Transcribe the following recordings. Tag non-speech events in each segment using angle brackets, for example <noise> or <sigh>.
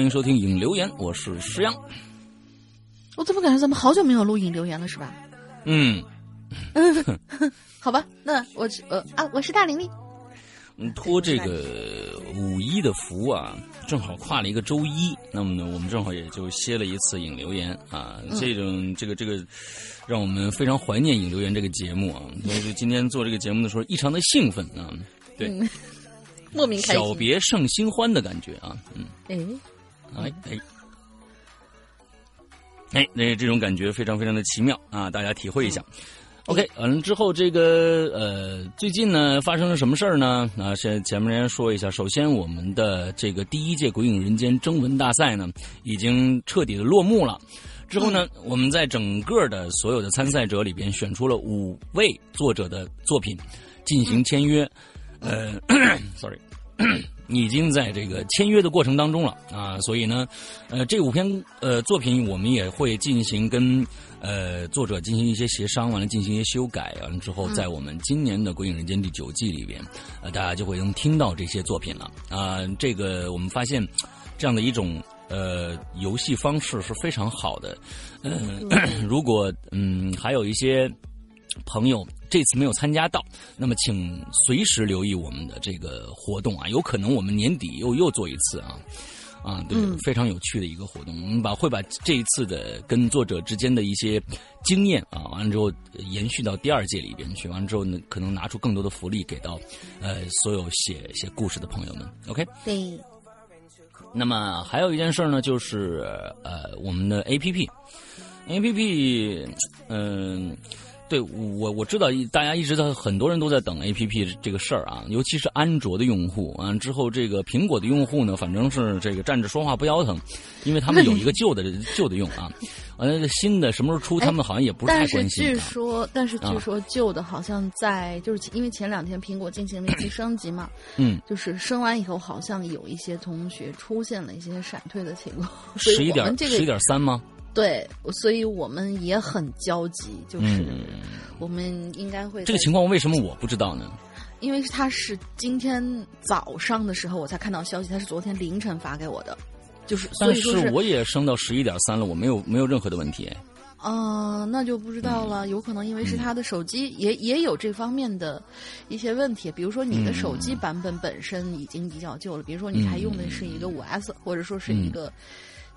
欢迎收听影留言，我是石阳。我怎么感觉咱们好久没有录影留言了，是吧？嗯，嗯，<laughs> 好吧，那我呃啊，我是大玲玲。嗯，托这个五一的福啊，正好跨了一个周一，那么呢，我们正好也就歇了一次影留言啊，这种这个这个，让我们非常怀念影留言这个节目啊，所以今天做这个节目的时候异常的兴奋啊，对。莫名开心，小别胜新欢的感觉啊，嗯，哎，哎哎，哎，那这种感觉非常非常的奇妙啊，大家体会一下。OK，完了之后，这个呃，最近呢发生了什么事儿呢？啊，先前面先说一下，首先我们的这个第一届《鬼影人间》征文大赛呢，已经彻底的落幕了。之后呢，我们在整个的所有的参赛者里边选出了五位作者的作品进行签约。呃，<coughs> sorry，<clears throat> 已经在这个签约的过程当中了啊，所以呢，呃，这五篇呃作品我们也会进行跟呃作者进行一些协商，完了进行一些修改，完了之后，在我们今年的《鬼影人间》第九季里边，呃，大家就会能听到这些作品了啊。这个我们发现这样的一种呃游戏方式是非常好的，嗯，<clears throat> 如果嗯还有一些。朋友这次没有参加到，那么请随时留意我们的这个活动啊，有可能我们年底又又做一次啊，啊，对，非常有趣的一个活动，我们把会把这一次的跟作者之间的一些经验啊，完了之后延续到第二届里边去，完了之后呢，可能拿出更多的福利给到呃所有写写故事的朋友们，OK？对。那么还有一件事呢，就是呃我们的 APP，APP，嗯。对我我知道，大家一直在很多人都在等 A P P 这个事儿啊，尤其是安卓的用户啊。之后这个苹果的用户呢，反正是这个站着说话不腰疼，因为他们有一个旧的旧的用啊。完了，新的什么时候出，他们好像也不是太关心。但是据说，但是据说旧的好像在就是因为前两天苹果进行了一次 <coughs> 升级嘛，嗯，就是升完以后，好像有一些同学出现了一些闪退的情况。十一点十一点三吗？对，所以我们也很焦急，就是我们应该会这个情况为什么我不知道呢？因为他是今天早上的时候我才看到消息，他是昨天凌晨发给我的，就是但是我也升到十一点三了，我没有没有任何的问题。啊，那就不知道了，有可能因为是他的手机也也有这方面的一些问题，比如说你的手机版本本身已经比较旧了，比如说你还用的是一个五 S，或者说是一个。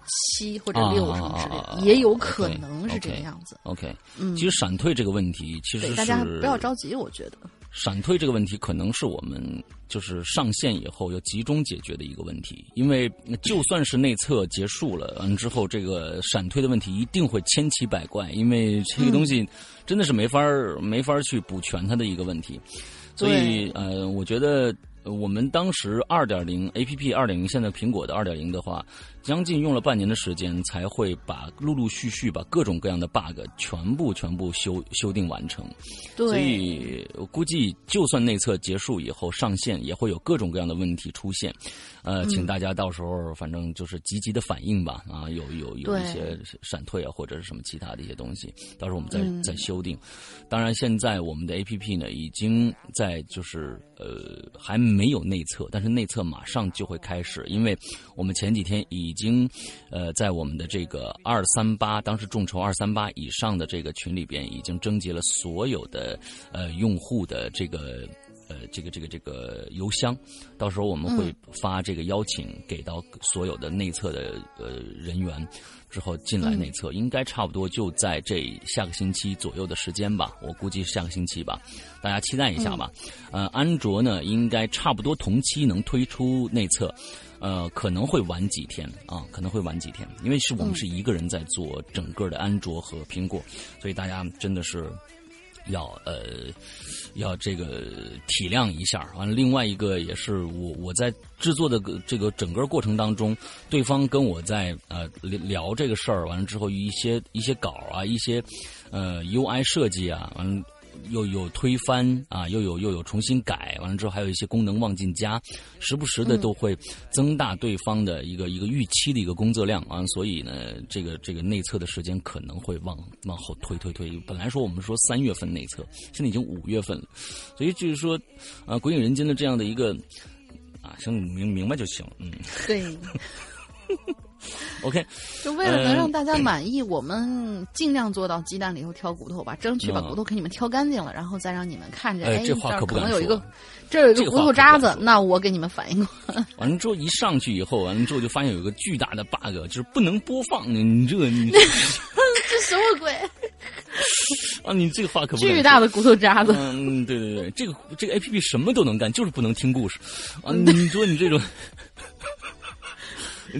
七或者六什么之类的，也有可能是这个样子。OK，嗯，其实闪退这个问题，其实大家不要着急，我觉得闪退这个问题可能是我们就是上线以后要集中解决的一个问题，因为就算是内测结束了，完之后这个闪退的问题一定会千奇百怪，因为这个东西真的是没法没法去补全它的一个问题，所以呃，我觉得。我们当时二点零 A P P 二点零，现在苹果的二点零的话，将近用了半年的时间，才会把陆陆续续把各种各样的 bug 全部全部修修订完成。对，所以我估计，就算内测结束以后上线，也会有各种各样的问题出现。呃，请大家到时候反正就是积极的反应吧。啊，有有有一些闪退啊，或者是什么其他的一些东西，到时候我们再再修订。当然，现在我们的 A P P 呢，已经在就是呃还没有内测，但是内测马上就会开始，因为我们前几天已经呃在我们的这个二三八当时众筹二三八以上的这个群里边，已经征集了所有的呃用户的这个。呃，这个这个这个邮箱，到时候我们会发这个邀请给到所有的内测的呃人员，之后进来内测，应该差不多就在这下个星期左右的时间吧，我估计下个星期吧，大家期待一下吧。呃，安卓呢，应该差不多同期能推出内测，呃，可能会晚几天啊，可能会晚几天，因为是我们是一个人在做整个的安卓和苹果，所以大家真的是。要呃，要这个体谅一下。完了，另外一个也是我我在制作的这个整个过程当中，对方跟我在呃聊这个事儿，完了之后一些一些稿啊，一些呃 UI 设计啊，完了。又有推翻啊，又有又有重新改，完了之后还有一些功能忘进加，时不时的都会增大对方的一个一个预期的一个工作量啊，所以呢，这个这个内测的时间可能会往往后推推推。本来说我们说三月份内测，现在已经五月份了，所以就是说啊，鬼影人间的这样的一个啊，行，明明白就行，嗯，对。<laughs> <laughs> OK，就为了能让大家满意，我们尽量做到鸡蛋里头挑骨头吧，争取把骨头给你们挑干净了，然后再让你们看着，哎，这话可不能有一个，这有一个骨头渣子，那我给你们反映过。<laughs> 完了之后一上去以后，完了之后就发现有一个巨大的 bug，就是不能播放。你这你 <laughs> 这什么鬼？啊，你这个话可不巨大的骨头渣子。嗯，对对对，这个这个 A P P 什么都能干，就是不能听故事。啊，你说你这种。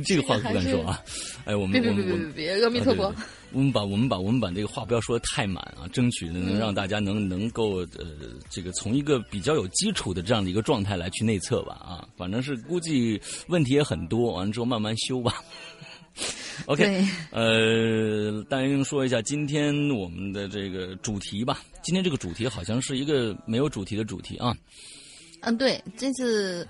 这个话不敢说啊！哎，我们别别别别别，阿弥陀佛！我们把我们把我们把这个话不要说的太满啊，争取能让大家能能够呃，这个从一个比较有基础的这样的一个状态来去内测吧啊，反正是估计问题也很多，完了之后慢慢修吧。<laughs> OK，呃，大英说一下今天我们的这个主题吧。今天这个主题好像是一个没有主题的主题啊。嗯，对，这次。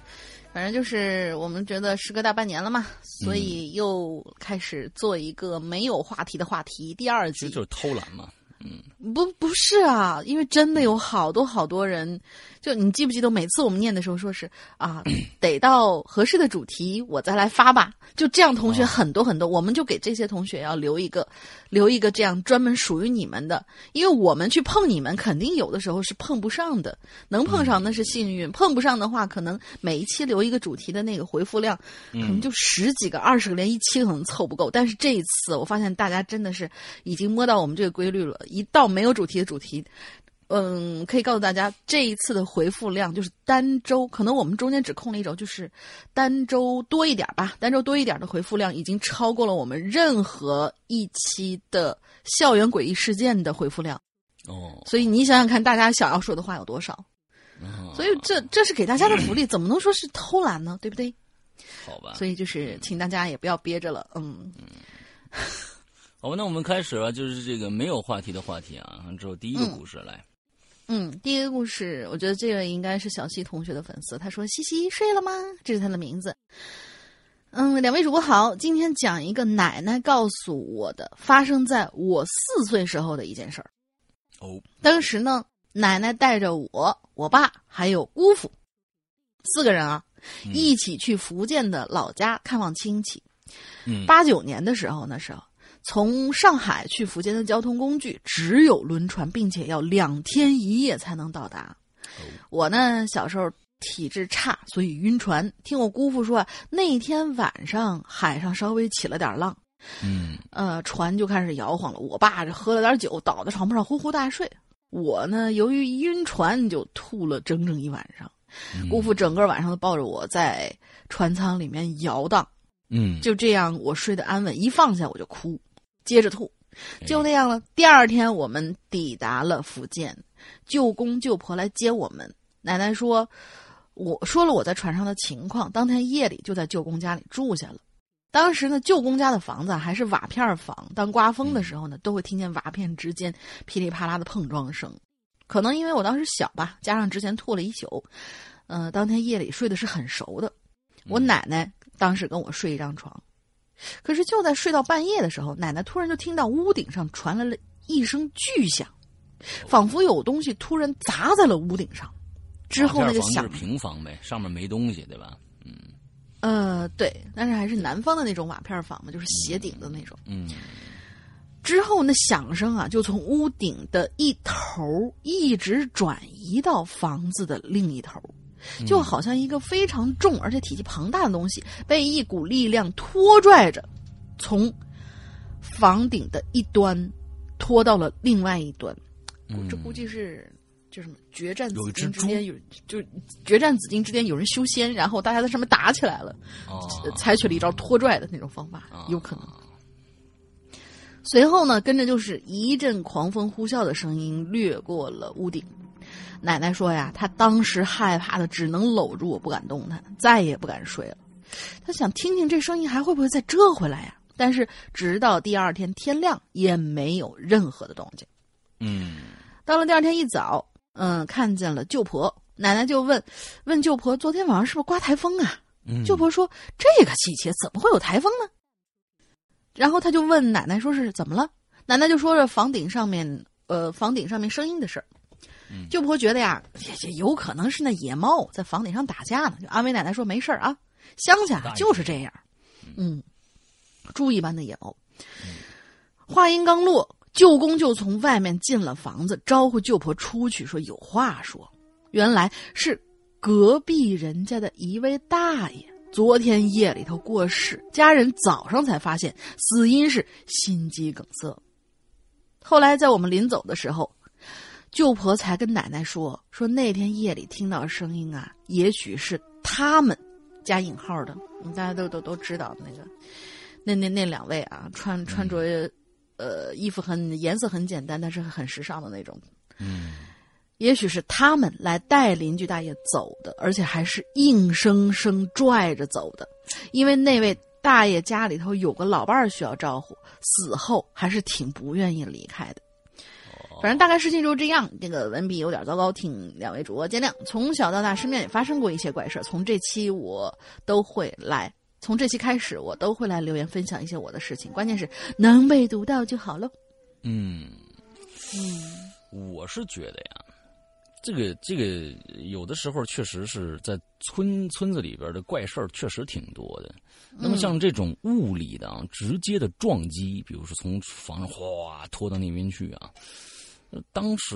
反正就是我们觉得时隔大半年了嘛，所以又开始做一个没有话题的话题第二季，就是偷懒嘛。嗯，不不是啊，因为真的有好多好多人。就你记不记得每次我们念的时候，说是啊，<clears throat> 得到合适的主题我再来发吧。就这样，同学很多很多，我们就给这些同学要留一个，留一个这样专门属于你们的。因为我们去碰你们，肯定有的时候是碰不上的。能碰上那是幸运，碰不上的话，可能每一期留一个主题的那个回复量，可能就十几个、二十个，连一期可能凑不够。但是这一次，我发现大家真的是已经摸到我们这个规律了，一到没有主题的主题。嗯，可以告诉大家，这一次的回复量就是单周，可能我们中间只空了一周，就是单周多一点吧。单周多一点的回复量已经超过了我们任何一期的校园诡异事件的回复量。哦，所以你想想看，大家想要说的话有多少？所以这这是给大家的福利，怎么能说是偷懒呢？对不对？好吧。所以就是请大家也不要憋着了。嗯。好吧，那我们开始吧，就是这个没有话题的话题啊。之后第一个故事来。嗯，第一个故事，我觉得这个应该是小西同学的粉丝。他说：“西西睡了吗？”这是他的名字。嗯，两位主播好，今天讲一个奶奶告诉我的，发生在我四岁时候的一件事儿。哦，当时呢，奶奶带着我、我爸还有姑父四个人啊，一起去福建的老家看望亲戚。嗯，八九年的时候，那时候。从上海去福建的交通工具只有轮船，并且要两天一夜才能到达。我呢，小时候体质差，所以晕船。听我姑父说，那天晚上海上稍微起了点浪，嗯，呃，船就开始摇晃了。我爸这喝了点酒，倒在床铺上呼呼大睡。我呢，由于晕船，就吐了整整一晚上。姑父整个晚上都抱着我在船舱里面摇荡，嗯，就这样我睡得安稳，一放下我就哭。接着吐，就那样了。第二天，我们抵达了福建，舅公舅婆来接我们。奶奶说：“我说了我在船上的情况，当天夜里就在舅公家里住下了。”当时呢，舅公家的房子还是瓦片房，当刮风的时候呢，都会听见瓦片之间噼里啪啦的碰撞声。可能因为我当时小吧，加上之前吐了一宿，呃，当天夜里睡的是很熟的。我奶奶当时跟我睡一张床，可是就在睡到半夜的时候，奶奶突然就听到屋顶上传来了一声巨响，仿佛有东西突然砸在了屋顶上。之后那个响是平房呗，上面没东西，对吧？嗯，呃，对，但是还是南方的那种瓦片房嘛，就是斜顶的那种。嗯。之后，那响声啊，就从屋顶的一头一直转移到房子的另一头，就好像一个非常重而且体积庞大的东西被一股力量拖拽着，从房顶的一端拖到了另外一端。这估计是就什么决战紫禁之间有，就决战紫禁之间有人修仙，然后大家在上面打起来了，采取了一招拖拽的那种方法，有可能。随后呢，跟着就是一阵狂风呼啸的声音掠过了屋顶。奶奶说呀，她当时害怕的只能搂住我不敢动弹，再也不敢睡了。她想听听这声音还会不会再折回来呀？但是直到第二天天亮也没有任何的动静。嗯，到了第二天一早，嗯，看见了舅婆，奶奶就问，问舅婆昨天晚上是不是刮台风啊？舅婆说这个季节怎么会有台风呢？然后他就问奶奶说是怎么了？奶奶就说着房顶上面，呃，房顶上面声音的事儿。舅婆觉得呀，也有可能是那野猫在房顶上打架呢，就安慰奶奶说没事儿啊，乡下就是这样。嗯，猪一般的野猫。话音刚落，舅公就从外面进了房子，招呼舅婆出去，说有话说。原来是隔壁人家的一位大爷。昨天夜里头过世，家人早上才发现死因是心肌梗塞。后来在我们临走的时候，舅婆才跟奶奶说：“说那天夜里听到声音啊，也许是他们加引号的，大家都都都知道那个，那那那两位啊，穿穿着呃衣服很颜色很简单，但是很时尚的那种。”嗯。也许是他们来带邻居大爷走的，而且还是硬生生拽着走的，因为那位大爷家里头有个老伴儿需要照顾，死后还是挺不愿意离开的。反正大概事情就是这样。这个文笔有点糟糕，请两位主播见谅。从小到大，身边也发生过一些怪事从这期我都会来，从这期开始我都会来留言分享一些我的事情。关键是能被读到就好了。嗯嗯，我是觉得呀。这个这个有的时候确实是在村村子里边的怪事儿确实挺多的。那么像这种物理的啊，直接的撞击，比如说从房上哗拖到那边去啊，当时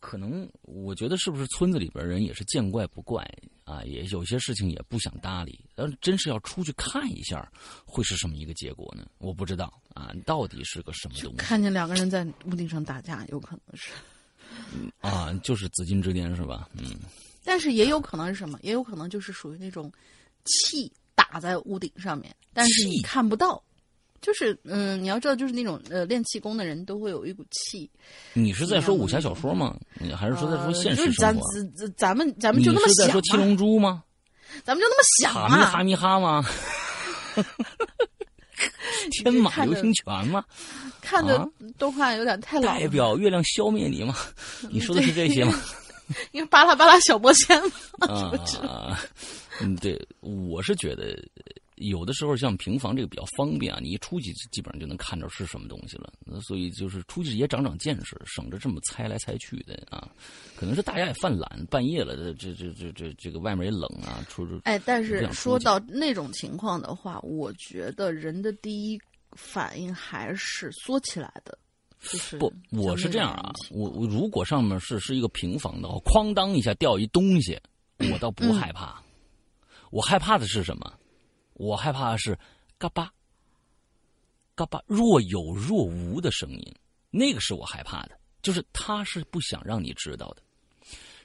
可能我觉得是不是村子里边人也是见怪不怪啊，也有些事情也不想搭理。但真是要出去看一下，会是什么一个结果呢？我不知道啊，到底是个什么东西？看见两个人在屋顶上打架，有可能是。<laughs> 啊，就是紫禁之巅是吧？嗯，但是也有可能是什么？也有可能就是属于那种气打在屋顶上面，但是你看不到。就是嗯，你要知道，就是那种呃练气功的人都会有一股气。你是在说武侠小说吗？你还是说在说现实生活？咱咱咱们咱们就那么想。你是在说七龙珠吗？咱们就那么想啊？哈密哈密哈吗？<laughs> 天马流星拳吗？看的动画有点太老。代表月亮消灭你吗？你说的是这些吗？<laughs> 因为巴拉巴拉小魔仙啊，嗯，对，我是觉得有的时候像平房这个比较方便啊，你一出去基本上就能看着是什么东西了。那所以就是出去也长长见识，省着这么猜来猜去的啊。可能是大家也犯懒，半夜了，这这这这这个外面也冷啊，出出。哎，但是说到那种情况的话，我觉得人的第一。反应还是缩起来的，就是不，我是这样啊，我我如果上面是是一个平房的话，哐当一下掉一东西，我倒不害怕，我害怕的是什么？我害怕的是嘎巴，嘎巴若有若无的声音，那个是我害怕的，就是他是不想让你知道的。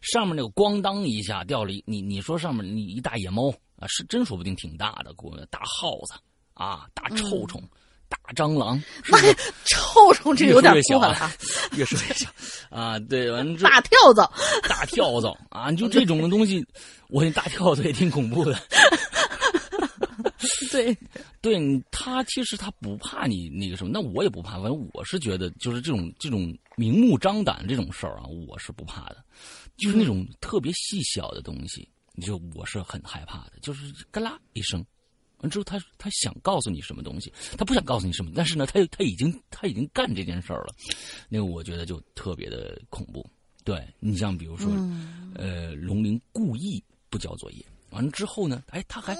上面那个咣当一下掉了一，你你说上面你一大野猫啊，是真说不定挺大的，大耗子啊，大臭虫。大蟑螂，妈呀，臭虫这有点过了，越说越小 <laughs> <laughs> 啊！对，完了大跳蚤，大跳蚤啊！就这种的东西，我那大跳蚤也挺恐怖的。<laughs> 对，<laughs> 对他其实他不怕你那个什么，那我也不怕。反正我是觉得，就是这种这种明目张胆这种事儿啊，我是不怕的。就是那种特别细小的东西，就我是很害怕的。就是嘎啦一声，完之后他他想告诉你什么东西，他不想告诉你什么，但是呢，他他已经他已经干这件事儿了，那个我觉得就特别的恐怖。对你像比如说，呃，龙鳞故意不交作业。完了之后呢？哎，他还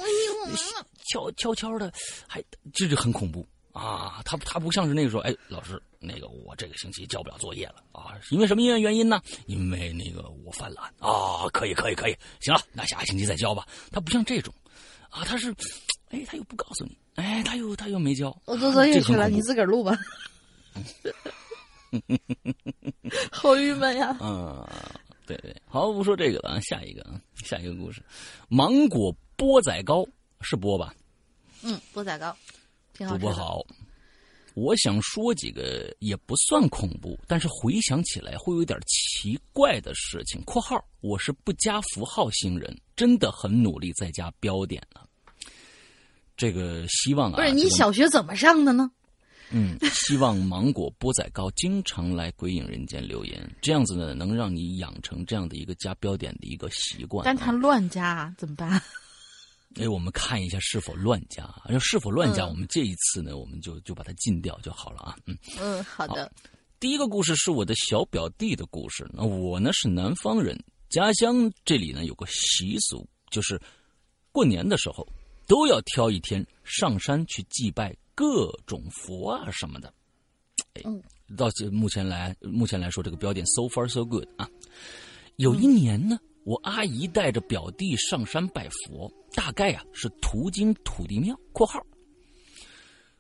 悄悄悄的，还这就很恐怖啊！他他不像是那个时候，哎，老师，那个我这个星期交不了作业了啊，因为什么原原因呢？因为那个我犯懒啊，可以可以可以，行了，那下个星期再交吧。他不像这种啊，他是，哎，他又不告诉你，哎，他又他又没交，我做作业去了，你自个儿录吧。<laughs> 好郁闷呀！嗯。对对，好，不说这个了啊，下一个啊，下一个故事，芒果钵仔糕是钵吧？嗯，钵仔糕，挺好主播好，我想说几个也不算恐怖，但是回想起来会有点奇怪的事情。（括号我是不加符号星人，真的很努力在加标点了。）这个希望啊，不是你小学怎么上的呢？嗯，希望芒果钵仔糕经常来鬼影人间留言，这样子呢，能让你养成这样的一个加标点的一个习惯。但他乱加怎么办？<laughs> 哎，我们看一下是否乱加，要是否乱加，我们这一次呢，我们就就把它禁掉就好了啊。嗯嗯，好的。第一个故事是我的小表弟的故事。那我呢是南方人，家乡这里呢有个习俗，就是过年的时候都要挑一天上山去祭拜。各种佛啊什么的，哎，到目前来目前来说，这个标点 so far so good 啊。有一年呢，我阿姨带着表弟上山拜佛，大概啊是途经土地庙（括号）。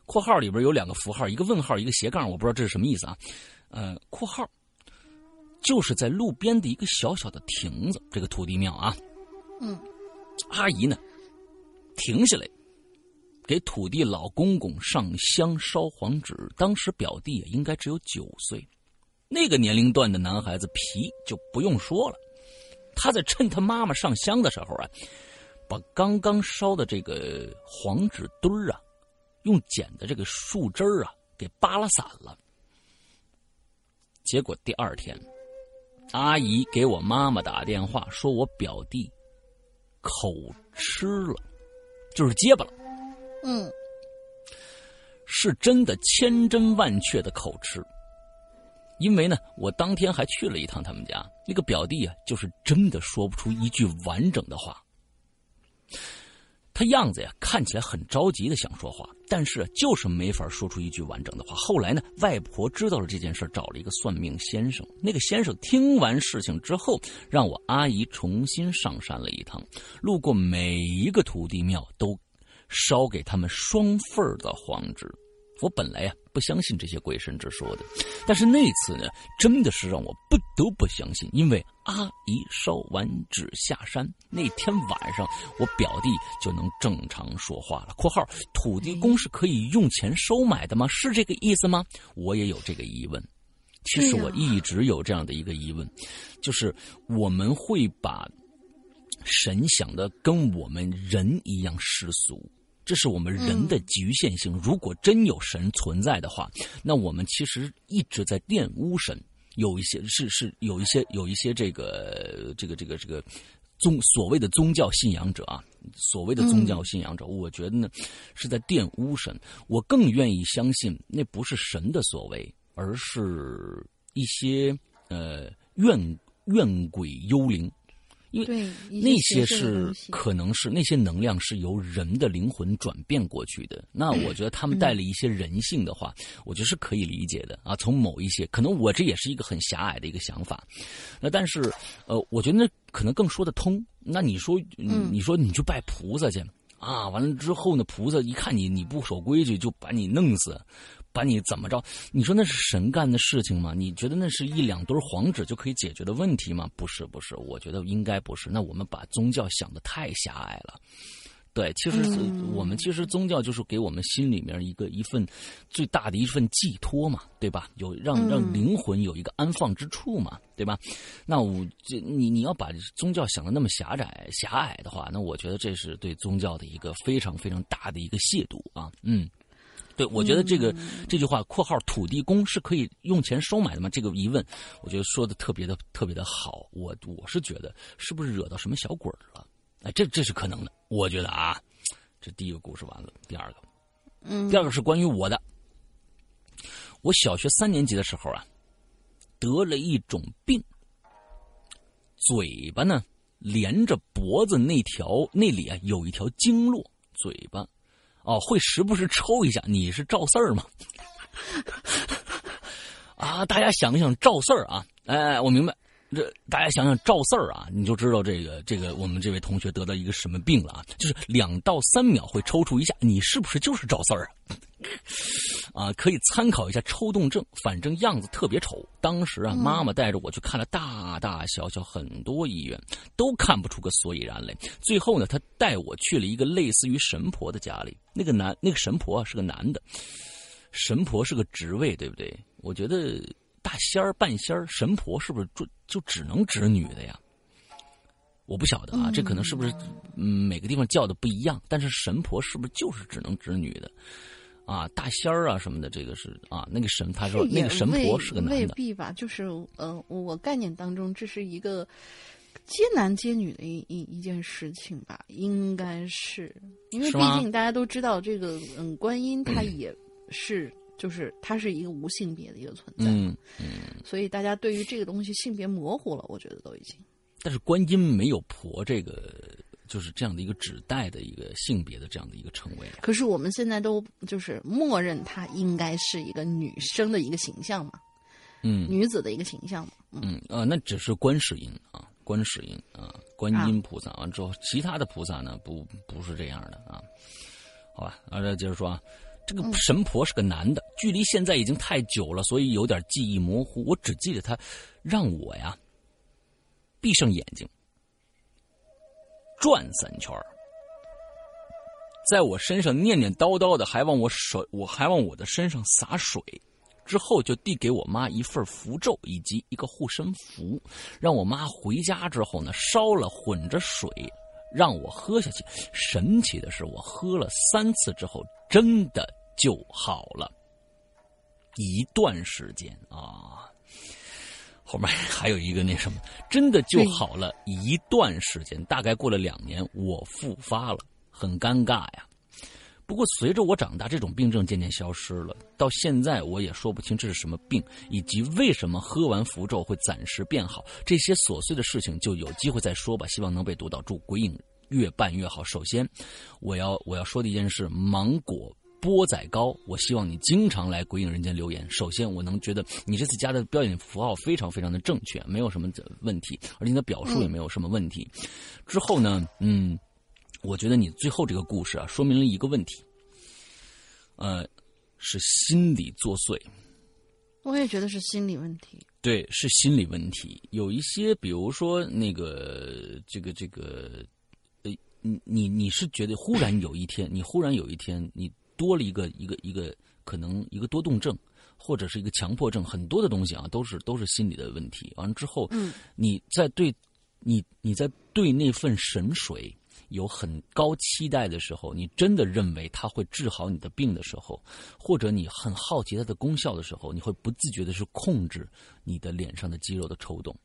括号里边有两个符号，一个问号，一个斜杠，我不知道这是什么意思啊。呃，括号就是在路边的一个小小的亭子，这个土地庙啊。嗯，阿姨呢停下来。给土地老公公上香烧黄纸，当时表弟应该只有九岁，那个年龄段的男孩子皮就不用说了。他在趁他妈妈上香的时候啊，把刚刚烧的这个黄纸堆儿啊，用剪的这个树枝儿啊给扒拉散了。结果第二天，阿姨给我妈妈打电话，说我表弟口吃了，就是结巴了。嗯，是真的千真万确的口吃，因为呢，我当天还去了一趟他们家，那个表弟啊，就是真的说不出一句完整的话。他样子呀，看起来很着急的想说话，但是就是没法说出一句完整的话。后来呢，外婆知道了这件事，找了一个算命先生。那个先生听完事情之后，让我阿姨重新上山了一趟，路过每一个土地庙都。烧给他们双份的黄纸，我本来呀不相信这些鬼神之说的，但是那次呢，真的是让我不得不相信，因为阿姨烧完纸下山那天晚上，我表弟就能正常说话了。（括号土地公是可以用钱收买的吗？是这个意思吗？我也有这个疑问。其实我一直有这样的一个疑问，就是我们会把神想的跟我们人一样世俗。这是我们人的局限性。如果真有神存在的话，那我们其实一直在玷污神。有一些是是有一些有一些这个这个这个这个宗所谓的宗教信仰者啊，所谓的宗教信仰者，我觉得呢是在玷污神。我更愿意相信那不是神的所为，而是一些呃怨怨鬼幽灵。因为那些是可能是那些能量是由人的灵魂转变过去的，那我觉得他们带了一些人性的话，我觉得是可以理解的啊。从某一些可能我这也是一个很狭隘的一个想法，那但是呃，我觉得那可能更说得通。那你说，你说你去拜菩萨去啊？完了之后呢，菩萨一看你你不守规矩，就把你弄死。把你怎么着？你说那是神干的事情吗？你觉得那是一两堆黄纸就可以解决的问题吗？不是，不是，我觉得应该不是。那我们把宗教想的太狭隘了，对，其实我们其实宗教就是给我们心里面一个一份最大的一份寄托嘛，对吧？有让让灵魂有一个安放之处嘛，对吧？那我这你你要把宗教想的那么狭窄狭隘的话，那我觉得这是对宗教的一个非常非常大的一个亵渎啊，嗯。对，我觉得这个这句话（括号土地公是可以用钱收买的吗？）这个疑问，我觉得说的特别的特别的好。我我是觉得，是不是惹到什么小鬼了？哎，这这是可能的。我觉得啊，这第一个故事完了，第二个，嗯，第二个是关于我的。我小学三年级的时候啊，得了一种病，嘴巴呢连着脖子那条那里啊有一条经络，嘴巴。哦，会时不时抽一下。你是赵四儿吗？<laughs> 啊，大家想一想赵四儿啊，哎，我明白。这大家想想赵四儿啊，你就知道这个这个我们这位同学得到一个什么病了啊？就是两到三秒会抽搐一下，你是不是就是赵四儿啊？<laughs> 啊，可以参考一下抽动症，反正样子特别丑。当时啊，妈妈带着我去看了大大小小很多医院，都看不出个所以然来。最后呢，他带我去了一个类似于神婆的家里，那个男那个神婆啊是个男的，神婆是个职位，对不对？我觉得。大仙儿、半仙儿、神婆是不是就就只能指女的呀？我不晓得啊，这可能是不是嗯每个地方叫的不一样？但是神婆是不是就是只能指女的？啊，大仙儿啊什么的，这个是啊，那个神他说那个神婆是个男的，未必吧？就是呃，我概念当中这是一个接男接女的一一一件事情吧？应该是因为毕竟大家都知道这个嗯，观音她也是。就是它是一个无性别的一个存在，嗯嗯，所以大家对于这个东西性别模糊了，我觉得都已经。但是观音没有婆这个，就是这样的一个指代的一个性别的这样的一个称谓。可是我们现在都就是默认它应该是一个女生的一个形象嘛，嗯，女子的一个形象嘛，嗯啊，那只是观世音啊，观世音啊，观音菩萨完之后，其他的菩萨呢不不是这样的啊，好吧，那再接着说啊。这个神婆是个男的，距离现在已经太久了，所以有点记忆模糊。我只记得他让我呀闭上眼睛转三圈在我身上念念叨叨的，还往我手，我还往我的身上洒水。之后就递给我妈一份符咒以及一个护身符，让我妈回家之后呢烧了混着水。让我喝下去。神奇的是，我喝了三次之后，真的就好了。一段时间啊，后面还有一个那什么，真的就好了一段时间。大概过了两年，我复发了，很尴尬呀。不过随着我长大，这种病症渐渐消失了。到现在我也说不清这是什么病，以及为什么喝完符咒会暂时变好。这些琐碎的事情就有机会再说吧。希望能被读到，祝鬼影越办越好。首先，我要我要说的一件事：芒果波仔糕，我希望你经常来鬼影人间留言。首先，我能觉得你这次加的标点符号非常非常的正确，没有什么问题，而且你的表述也没有什么问题。之后呢，嗯。我觉得你最后这个故事啊，说明了一个问题，呃，是心理作祟。我也觉得是心理问题。对，是心理问题。有一些，比如说那个，这个，这个，呃，你你你是觉得忽然有一天，你忽然有一天，你多了一个一个一个可能一个多动症，或者是一个强迫症，很多的东西啊，都是都是心理的问题。完了之后，嗯，你在对，你你在对那份神水。有很高期待的时候，你真的认为它会治好你的病的时候，或者你很好奇它的功效的时候，你会不自觉的是控制你的脸上的肌肉的抽动，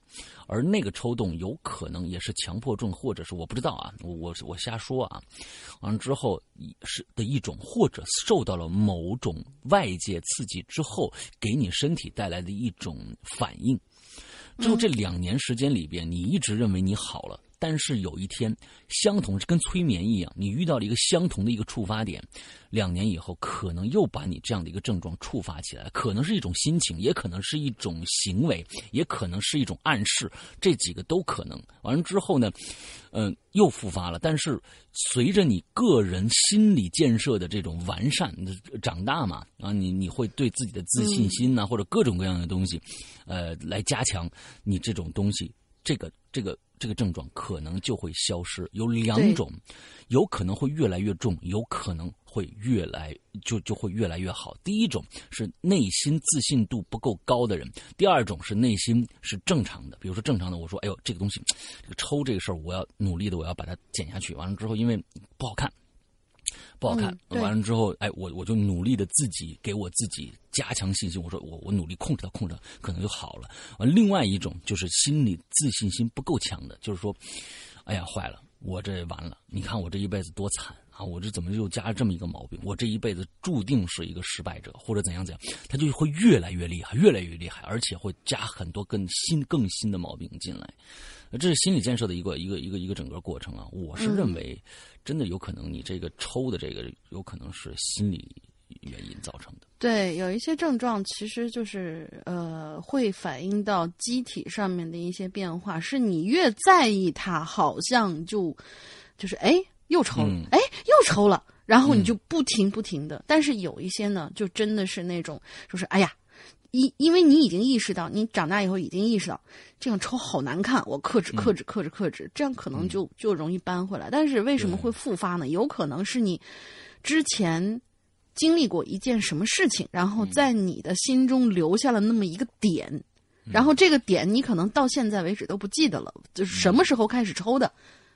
而那个抽动有可能也是强迫症，或者是我不知道啊，我我瞎说啊，完了之后是的一种，或者受到了某种外界刺激之后，给你身体带来的一种反应，之后这两年时间里边，你一直认为你好了。但是有一天，相同是跟催眠一样，你遇到了一个相同的一个触发点，两年以后可能又把你这样的一个症状触发起来，可能是一种心情，也可能是一种行为，也可能是一种暗示，这几个都可能。完了之后呢，嗯，又复发了。但是随着你个人心理建设的这种完善，长大嘛，啊，你你会对自己的自信心呐，或者各种各样的东西，呃，来加强你这种东西，这个这个。这个症状可能就会消失。有两种，有可能会越来越重，有可能会越来就就会越来越好。第一种是内心自信度不够高的人，第二种是内心是正常的。比如说正常的，我说哎呦这个东西，这个抽这个事儿，我要努力的，我要把它减下去。完了之后，因为不好看。不好看，完了之后，哎，我我就努力的自己给我自己加强信心。我说我我努力控制它，控制它，可能就好了。完，另外一种就是心理自信心不够强的，就是说，哎呀，坏了，我这完了。你看我这一辈子多惨啊！我这怎么又加了这么一个毛病？我这一辈子注定是一个失败者，或者怎样怎样，他就会越来越厉害，越来越厉害，而且会加很多更新更新的毛病进来。这是心理建设的一个一个一个一个整个过程啊！我是认为。真的有可能，你这个抽的这个有可能是心理原因造成的。对，有一些症状其实就是呃，会反映到机体上面的一些变化。是你越在意它，好像就就是哎又抽了，哎又抽了，然后你就不停不停的。但是有一些呢，就真的是那种，就是哎呀。因因为你已经意识到，你长大以后已经意识到，这样抽好难看，我克制克制克制克制，这样可能就就容易扳回来。但是为什么会复发呢？有可能是你之前经历过一件什么事情，然后在你的心中留下了那么一个点，然后这个点你可能到现在为止都不记得了，就是什么时候开始抽的。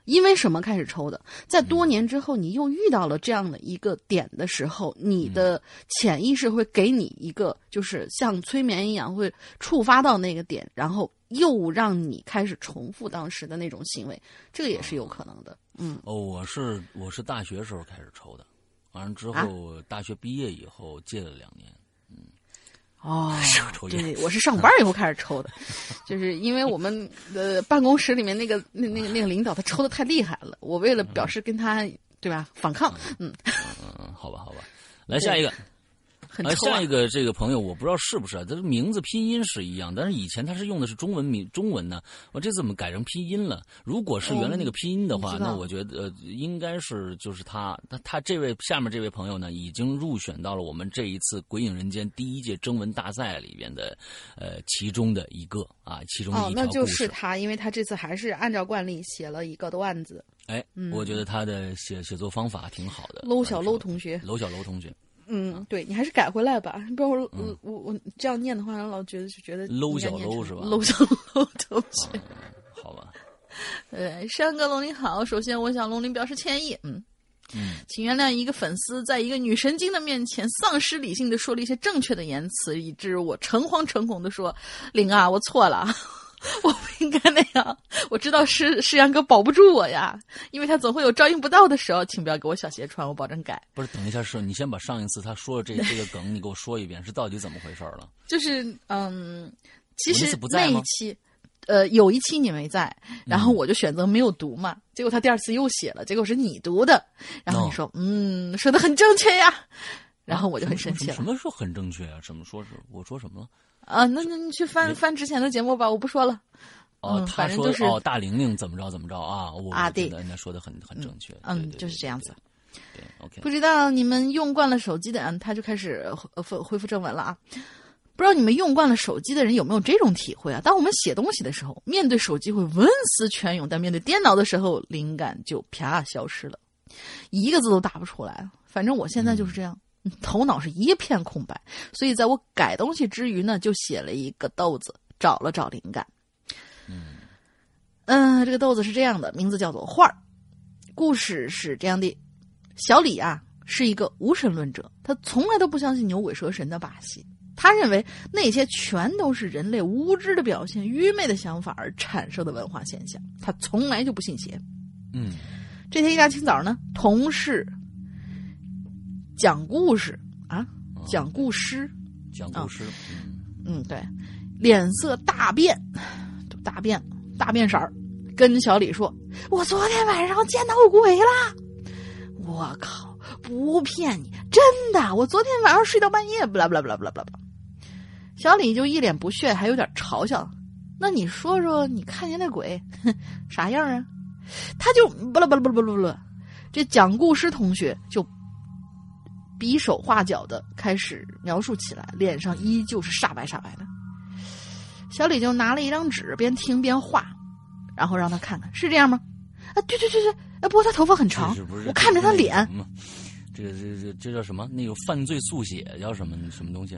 因为什么开始抽的？在多年之后，你又遇到了这样的一个点的时候，你的潜意识会给你一个，就是像催眠一样，会触发到那个点，然后又让你开始重复当时的那种行为，这个也是有可能的。嗯。哦，我是我是大学时候开始抽的，完了之后大学毕业以后戒了两年。哦，对，我是上班以后开始抽的，就是因为我们的办公室里面那个那那个那个领导他抽的太厉害了，我为了表示跟他对吧反抗，嗯嗯嗯，好吧好吧，来下一个。啊，下一个这个朋友我不知道是不是啊，他的名字拼音是一样，但是以前他是用的是中文名中文呢，我这怎么改成拼音了？如果是原来那个拼音的话，那我觉得呃应该是就是他，他他这位下面这位朋友呢，已经入选到了我们这一次《鬼影人间》第一届征文大赛里边的呃其中的一个啊，其中的一那就是他，因为他这次还是按照惯例写了一个段子。哎，我觉得他的写写作方法挺好的。楼小楼同学，楼小楼同学。嗯，对你还是改回来吧，不然我我我我这样念的话，老觉得就觉得搂小搂是吧？搂小搂同学，好吧。<laughs> 呃，山哥龙鳞好，首先我向龙鳞表示歉意，嗯嗯，请原谅一个粉丝在一个女神经的面前丧失理性的说了一些正确的言辞，以致我诚惶诚恐的说：“灵啊，我错了。” <laughs> <laughs> 我不应该那样，我知道是是阳哥保不住我呀，因为他总会有照应不到的时候，请不要给我小鞋穿，我保证改。不是，等一下，是你先把上一次他说的这 <laughs> 这个梗，你给我说一遍，是到底怎么回事了？就是嗯，其实那一期，呃，有一期你没在，然后我就选择没有读嘛，结果他第二次又写了，结果是你读的，然后你说嗯，说的很正确呀，然后我就很生气了。什么说很正确啊？什么说是我说什么了？啊，那那你去翻翻之前的节目吧，我不说了。哦，他说哦，大玲玲怎么着怎么着啊？我啊，对，那说的很很正确。嗯，就是这样子。对，OK。不知道你们用惯了手机的人，他就开始恢恢复正文了啊。不知道你们用惯了手机的人有没有这种体会啊？当我们写东西的时候，面对手机会文思泉涌，但面对电脑的时候，灵感就啪消失了，一个字都打不出来。反正我现在就是这样。头脑是一片空白，所以在我改东西之余呢，就写了一个豆子，找了找灵感。嗯，嗯，这个豆子是这样的，名字叫做画儿。故事是这样的：小李啊，是一个无神论者，他从来都不相信牛鬼蛇神的把戏，他认为那些全都是人类无知的表现、愚昧的想法而产生的文化现象，他从来就不信邪。嗯，这天一大清早呢，同事。讲故事啊，讲故事，讲故事，嗯，对，脸色大变，大变，大变色儿，跟小李说：“我昨天晚上见到鬼了。”我靠，不骗你，真的，我昨天晚上睡到半夜，不啦不啦不啦不啦不啦。小李就一脸不屑，还有点嘲笑：“那你说说，你看见那鬼 <laughs> 啥样啊？”他就不啦不啦不啦不啦不啦，这讲故事同学就。比手画脚的开始描述起来，脸上依旧是煞白煞白的。小李就拿了一张纸，边听边画。然后让他看看是这样吗？啊，对对对对，哎，不过他头发很长，我看着他脸。这个这这这叫什么？那个犯罪速写叫什么什么东西？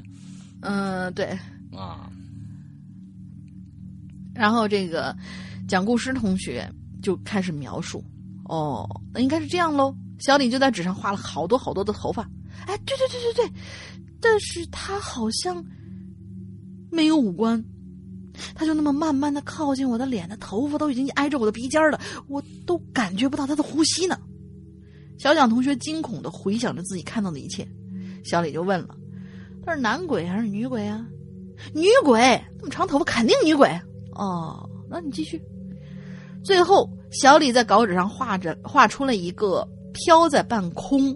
嗯，对。啊。然后这个讲故事同学就开始描述。哦，那应该是这样喽。小李就在纸上画了好多好多的头发。哎，对对对对对，但是他好像没有五官。他就那么慢慢的靠近我的脸，的头发都已经挨着我的鼻尖了，我都感觉不到他的呼吸呢。小蒋同学惊恐的回想着自己看到的一切，小李就问了：“他是男鬼还是女鬼啊？”“女鬼，那么长头发，肯定女鬼。”“哦，那你继续。”最后，小李在稿纸上画着画出了一个飘在半空、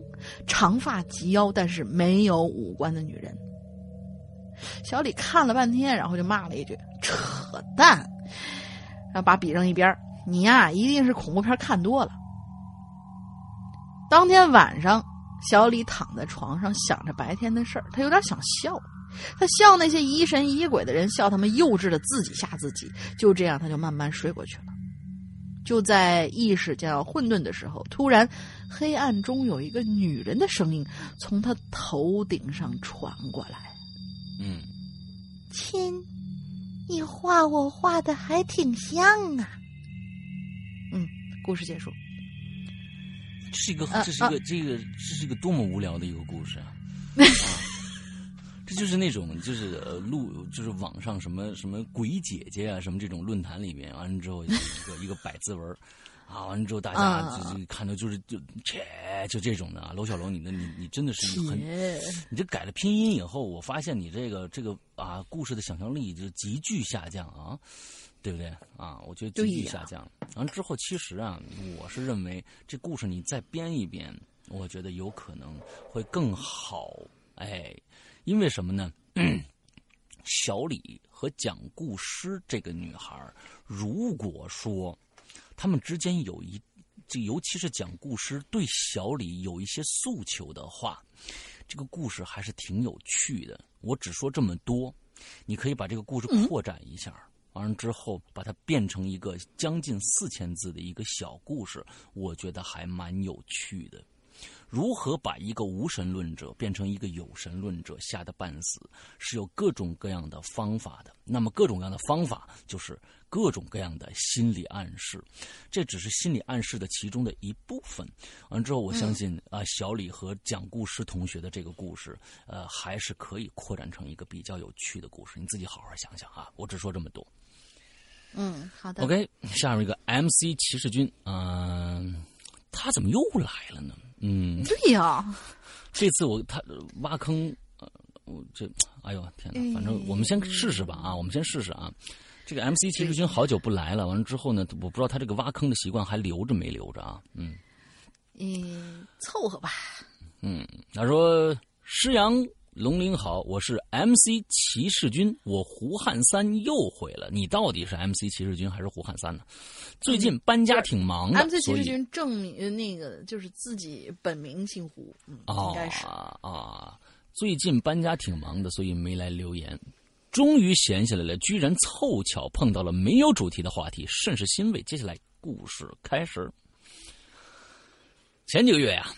长发及腰，但是没有五官的女人。小李看了半天，然后就骂了一句：“扯淡！”然后把笔扔一边你呀，一定是恐怖片看多了。”当天晚上，小李躺在床上想着白天的事儿，他有点想笑，他笑那些疑神疑鬼的人，笑他们幼稚的自己吓自己。就这样，他就慢慢睡过去了。就在意识将要混沌的时候，突然，黑暗中有一个女人的声音从他头顶上传过来：“嗯，亲，你画我画的还挺像啊。”嗯，故事结束。这是一个，这是一个，这个，这是一个多么无聊的一个故事啊！这就是那种，就是呃，录，就是网上什么什么鬼姐姐啊，什么这种论坛里面，完了之后一个一个百字文啊，完了之后大家就就看到就是就切，就这种的啊。娄小龙，你的你你真的是很，你这改了拼音以后，我发现你这个这个啊，故事的想象力就急剧下降啊。对不对啊？我觉得急剧下降。完了之后，其实啊，我是认为这故事你再编一编，我觉得有可能会更好。哎，因为什么呢？<clears throat> 小李和讲故事这个女孩，如果说他们之间有一，这尤其是讲故事对小李有一些诉求的话，这个故事还是挺有趣的。我只说这么多，你可以把这个故事扩展一下。完了之后，把它变成一个将近四千字的一个小故事，我觉得还蛮有趣的。如何把一个无神论者变成一个有神论者，吓得半死，是有各种各样的方法的。那么各种各样的方法，就是各种各样的心理暗示。这只是心理暗示的其中的一部分。完之后，我相信啊，小李和讲故事同学的这个故事，呃，还是可以扩展成一个比较有趣的故事。你自己好好想想啊，我只说这么多。嗯，好的。OK，下面一个 MC 骑士军，嗯，他怎么又来了呢？嗯，对呀，这次我他挖坑，呃，我这，哎呦天哪，反正我们先试试吧啊，我们先试试啊。这个 MC 骑士军好久不来了，完了之后呢，我不知道他这个挖坑的习惯还留着没留着啊？嗯，嗯，凑合吧。嗯，他说施阳。龙鳞好，我是 MC 骑士军，我胡汉三又毁了。你到底是 MC 骑士军还是胡汉三呢？最近搬家挺忙的，MC 骑士军证明那个就是自己本名姓胡，嗯，应该是啊。最近搬家挺忙的，所以没来留言。终于闲下来了，居然凑巧碰到了没有主题的话题，甚是欣慰。接下来故事开始。前几个月呀，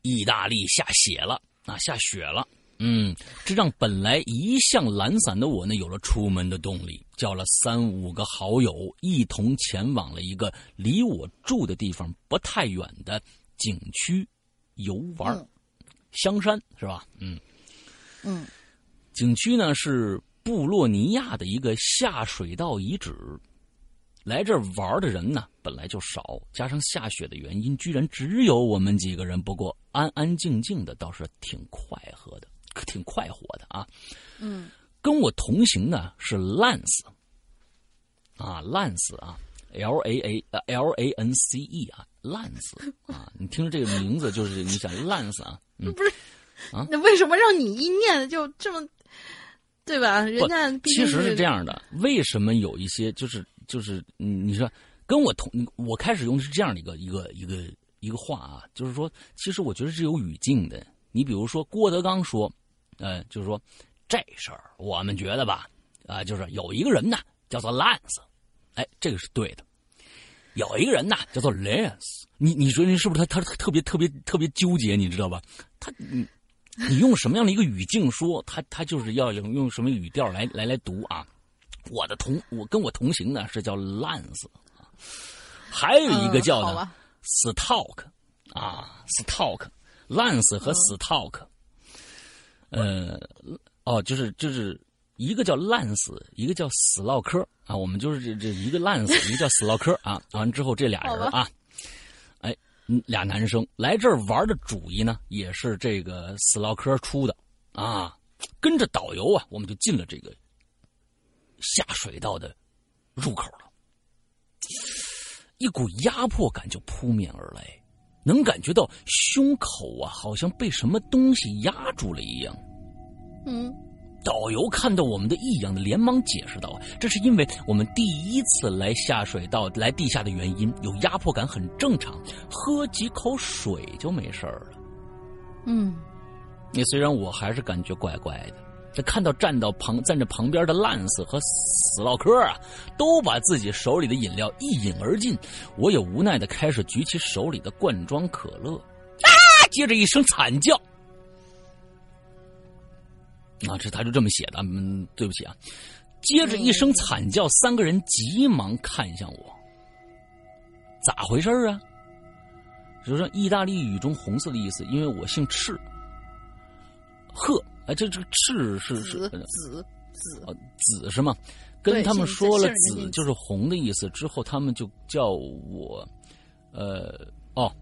意大利下雪了。啊，下雪了，嗯，这让本来一向懒散的我呢，有了出门的动力，叫了三五个好友，一同前往了一个离我住的地方不太远的景区游玩，香山是吧？嗯嗯，景区呢是布洛尼亚的一个下水道遗址。来这儿玩的人呢，本来就少，加上下雪的原因，居然只有我们几个人。不过安安静静的，倒是挺快活的，挺快活的啊。嗯，跟我同行的是 Lance 啊，Lance 啊，L A A L A N C E 啊，Lance <laughs> 啊，你听着这个名字就是你想 Lance 啊，<laughs> 不是啊？那为什么让你一念就这么对吧？人家其实是这样的，为什么有一些就是。就是你你说跟我同我开始用的是这样的一个一个一个一个话啊，就是说，其实我觉得是有语境的。你比如说郭德纲说，呃，就是说这事儿我们觉得吧，啊，就是有一个人呢叫做 Lance，，哎，这个是对的。有一个人呐，叫做 Lance，你你说你是不是他？他特别特别特别纠结，你知道吧？他你你用什么样的一个语境说，他他就是要用用什么语调来来来读啊？我的同我跟我同行的是叫 Lance，还有一个叫呢 Stalk 啊，Stalk，Lance 和 Stalk，呃，哦，就是就是一个叫 Lance，，一个叫死唠嗑啊。我们就是这这一个 Lance，，一个叫死唠嗑啊。完之后这俩人啊，哎，俩男生来这儿玩的主意呢，也是这个死唠嗑出的啊。跟着导游啊，我们就进了这个下水道的入口了，一股压迫感就扑面而来，能感觉到胸口啊，好像被什么东西压住了一样。嗯。导游看到我们的异样，连忙解释道：“这是因为我们第一次来下水道、来地下的原因，有压迫感很正常，喝几口水就没事了。”嗯，你虽然我还是感觉怪怪的，这看到站到旁站着旁边的烂死和死唠嗑啊，都把自己手里的饮料一饮而尽，我也无奈的开始举起手里的罐装可乐，啊！接着一声惨叫。啊，这他就这么写的。嗯，对不起啊。接着一声惨叫，三个人急忙看向我。咋回事啊？就是，意大利语中“红色”的意思，因为我姓赤。呵，哎，这这个“赤”是是紫紫紫紫是吗？跟他们说了“紫”就是红的意思之后，他们就叫我呃哦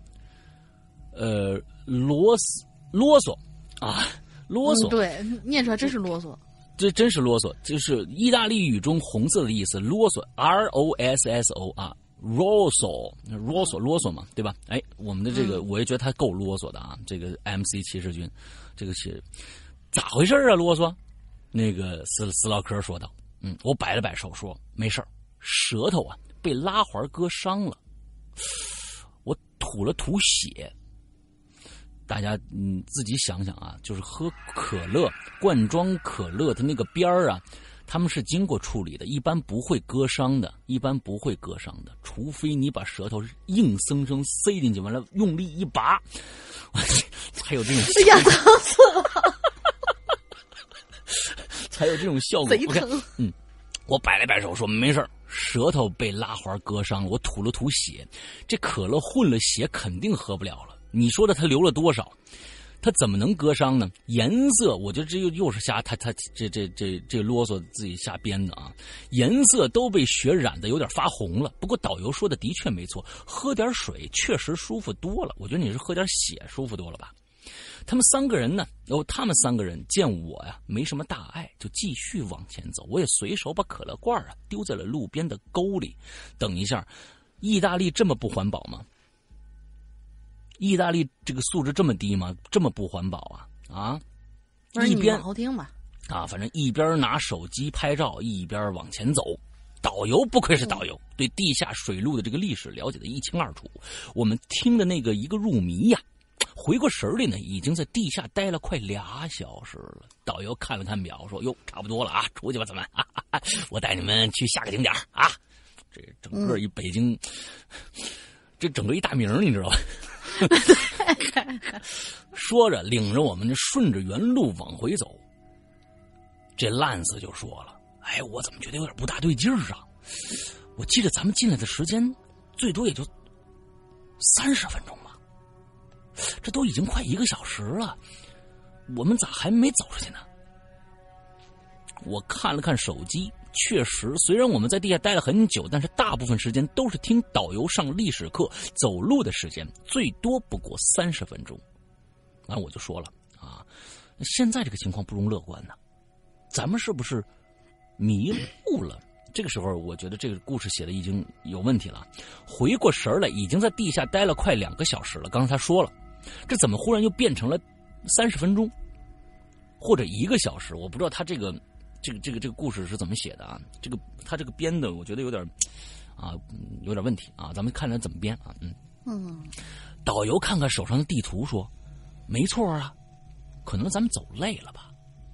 呃啰嗦啰嗦啊。啰嗦，对，念出来真是啰嗦。这真是啰嗦，就是意大利语中“红色”的意思，啰嗦，R O S S O 啊，啰嗦，啰嗦，啰嗦嘛，对吧？哎，我们的这个，我也觉得他够啰嗦的啊。这个 M C 骑士军，这个是咋回事啊？啰嗦？那个斯斯劳克说道：“嗯，我摆了摆手说，没事舌头啊被拉环割伤了。”我吐了吐血。大家嗯自己想想啊，就是喝可乐罐装可乐的那个边儿啊，他们是经过处理的，一般不会割伤的，一般不会割伤的，除非你把舌头硬生生塞进去，完了用力一拔，<laughs> 还有这种。哎呀，疼死了！<laughs> 才有这种效果。贼疼。嗯，我摆了摆手说没事舌头被拉环割伤了，我吐了吐血，这可乐混了血，肯定喝不了了。你说的他流了多少？他怎么能割伤呢？颜色，我觉得这又又是瞎，他他这这这这啰嗦自己瞎编的啊！颜色都被血染的有点发红了。不过导游说的的确没错，喝点水确实舒服多了。我觉得你是喝点血舒服多了吧？他们三个人呢？哦，他们三个人见我呀没什么大碍，就继续往前走。我也随手把可乐罐啊丢在了路边的沟里。等一下，意大利这么不环保吗？意大利这个素质这么低吗？这么不环保啊？啊！一边好听吧？啊，反正一边拿手机拍照，一边往前走。导游不愧是导游，对地下水路的这个历史了解的一清二楚。我们听的那个一个入迷呀。回过神来呢，已经在地下待了快俩小时了。导游看了看表，说：“哟，差不多了啊，出去吧，咱们啊，<laughs> 我带你们去下个景点啊。这整个一北京，这整个一大名，你知道吧？” <laughs> 说着，领着我们顺着原路往回走。这烂子就说了：“哎，我怎么觉得有点不大对劲儿啊？我记得咱们进来的时间最多也就三十分钟吧，这都已经快一个小时了，我们咋还没走出去呢？”我看了看手机。确实，虽然我们在地下待了很久，但是大部分时间都是听导游上历史课，走路的时间最多不过三十分钟。那我就说了啊，现在这个情况不容乐观呢，咱们是不是迷路了？这个时候，我觉得这个故事写的已经有问题了。回过神来，已经在地下待了快两个小时了。刚才他说了，这怎么忽然又变成了三十分钟，或者一个小时？我不知道他这个。这个这个这个故事是怎么写的啊？这个他这个编的，我觉得有点啊，有点问题啊。咱们看看怎么编啊？嗯嗯。导游看看手上的地图说：“没错啊，可能咱们走累了吧，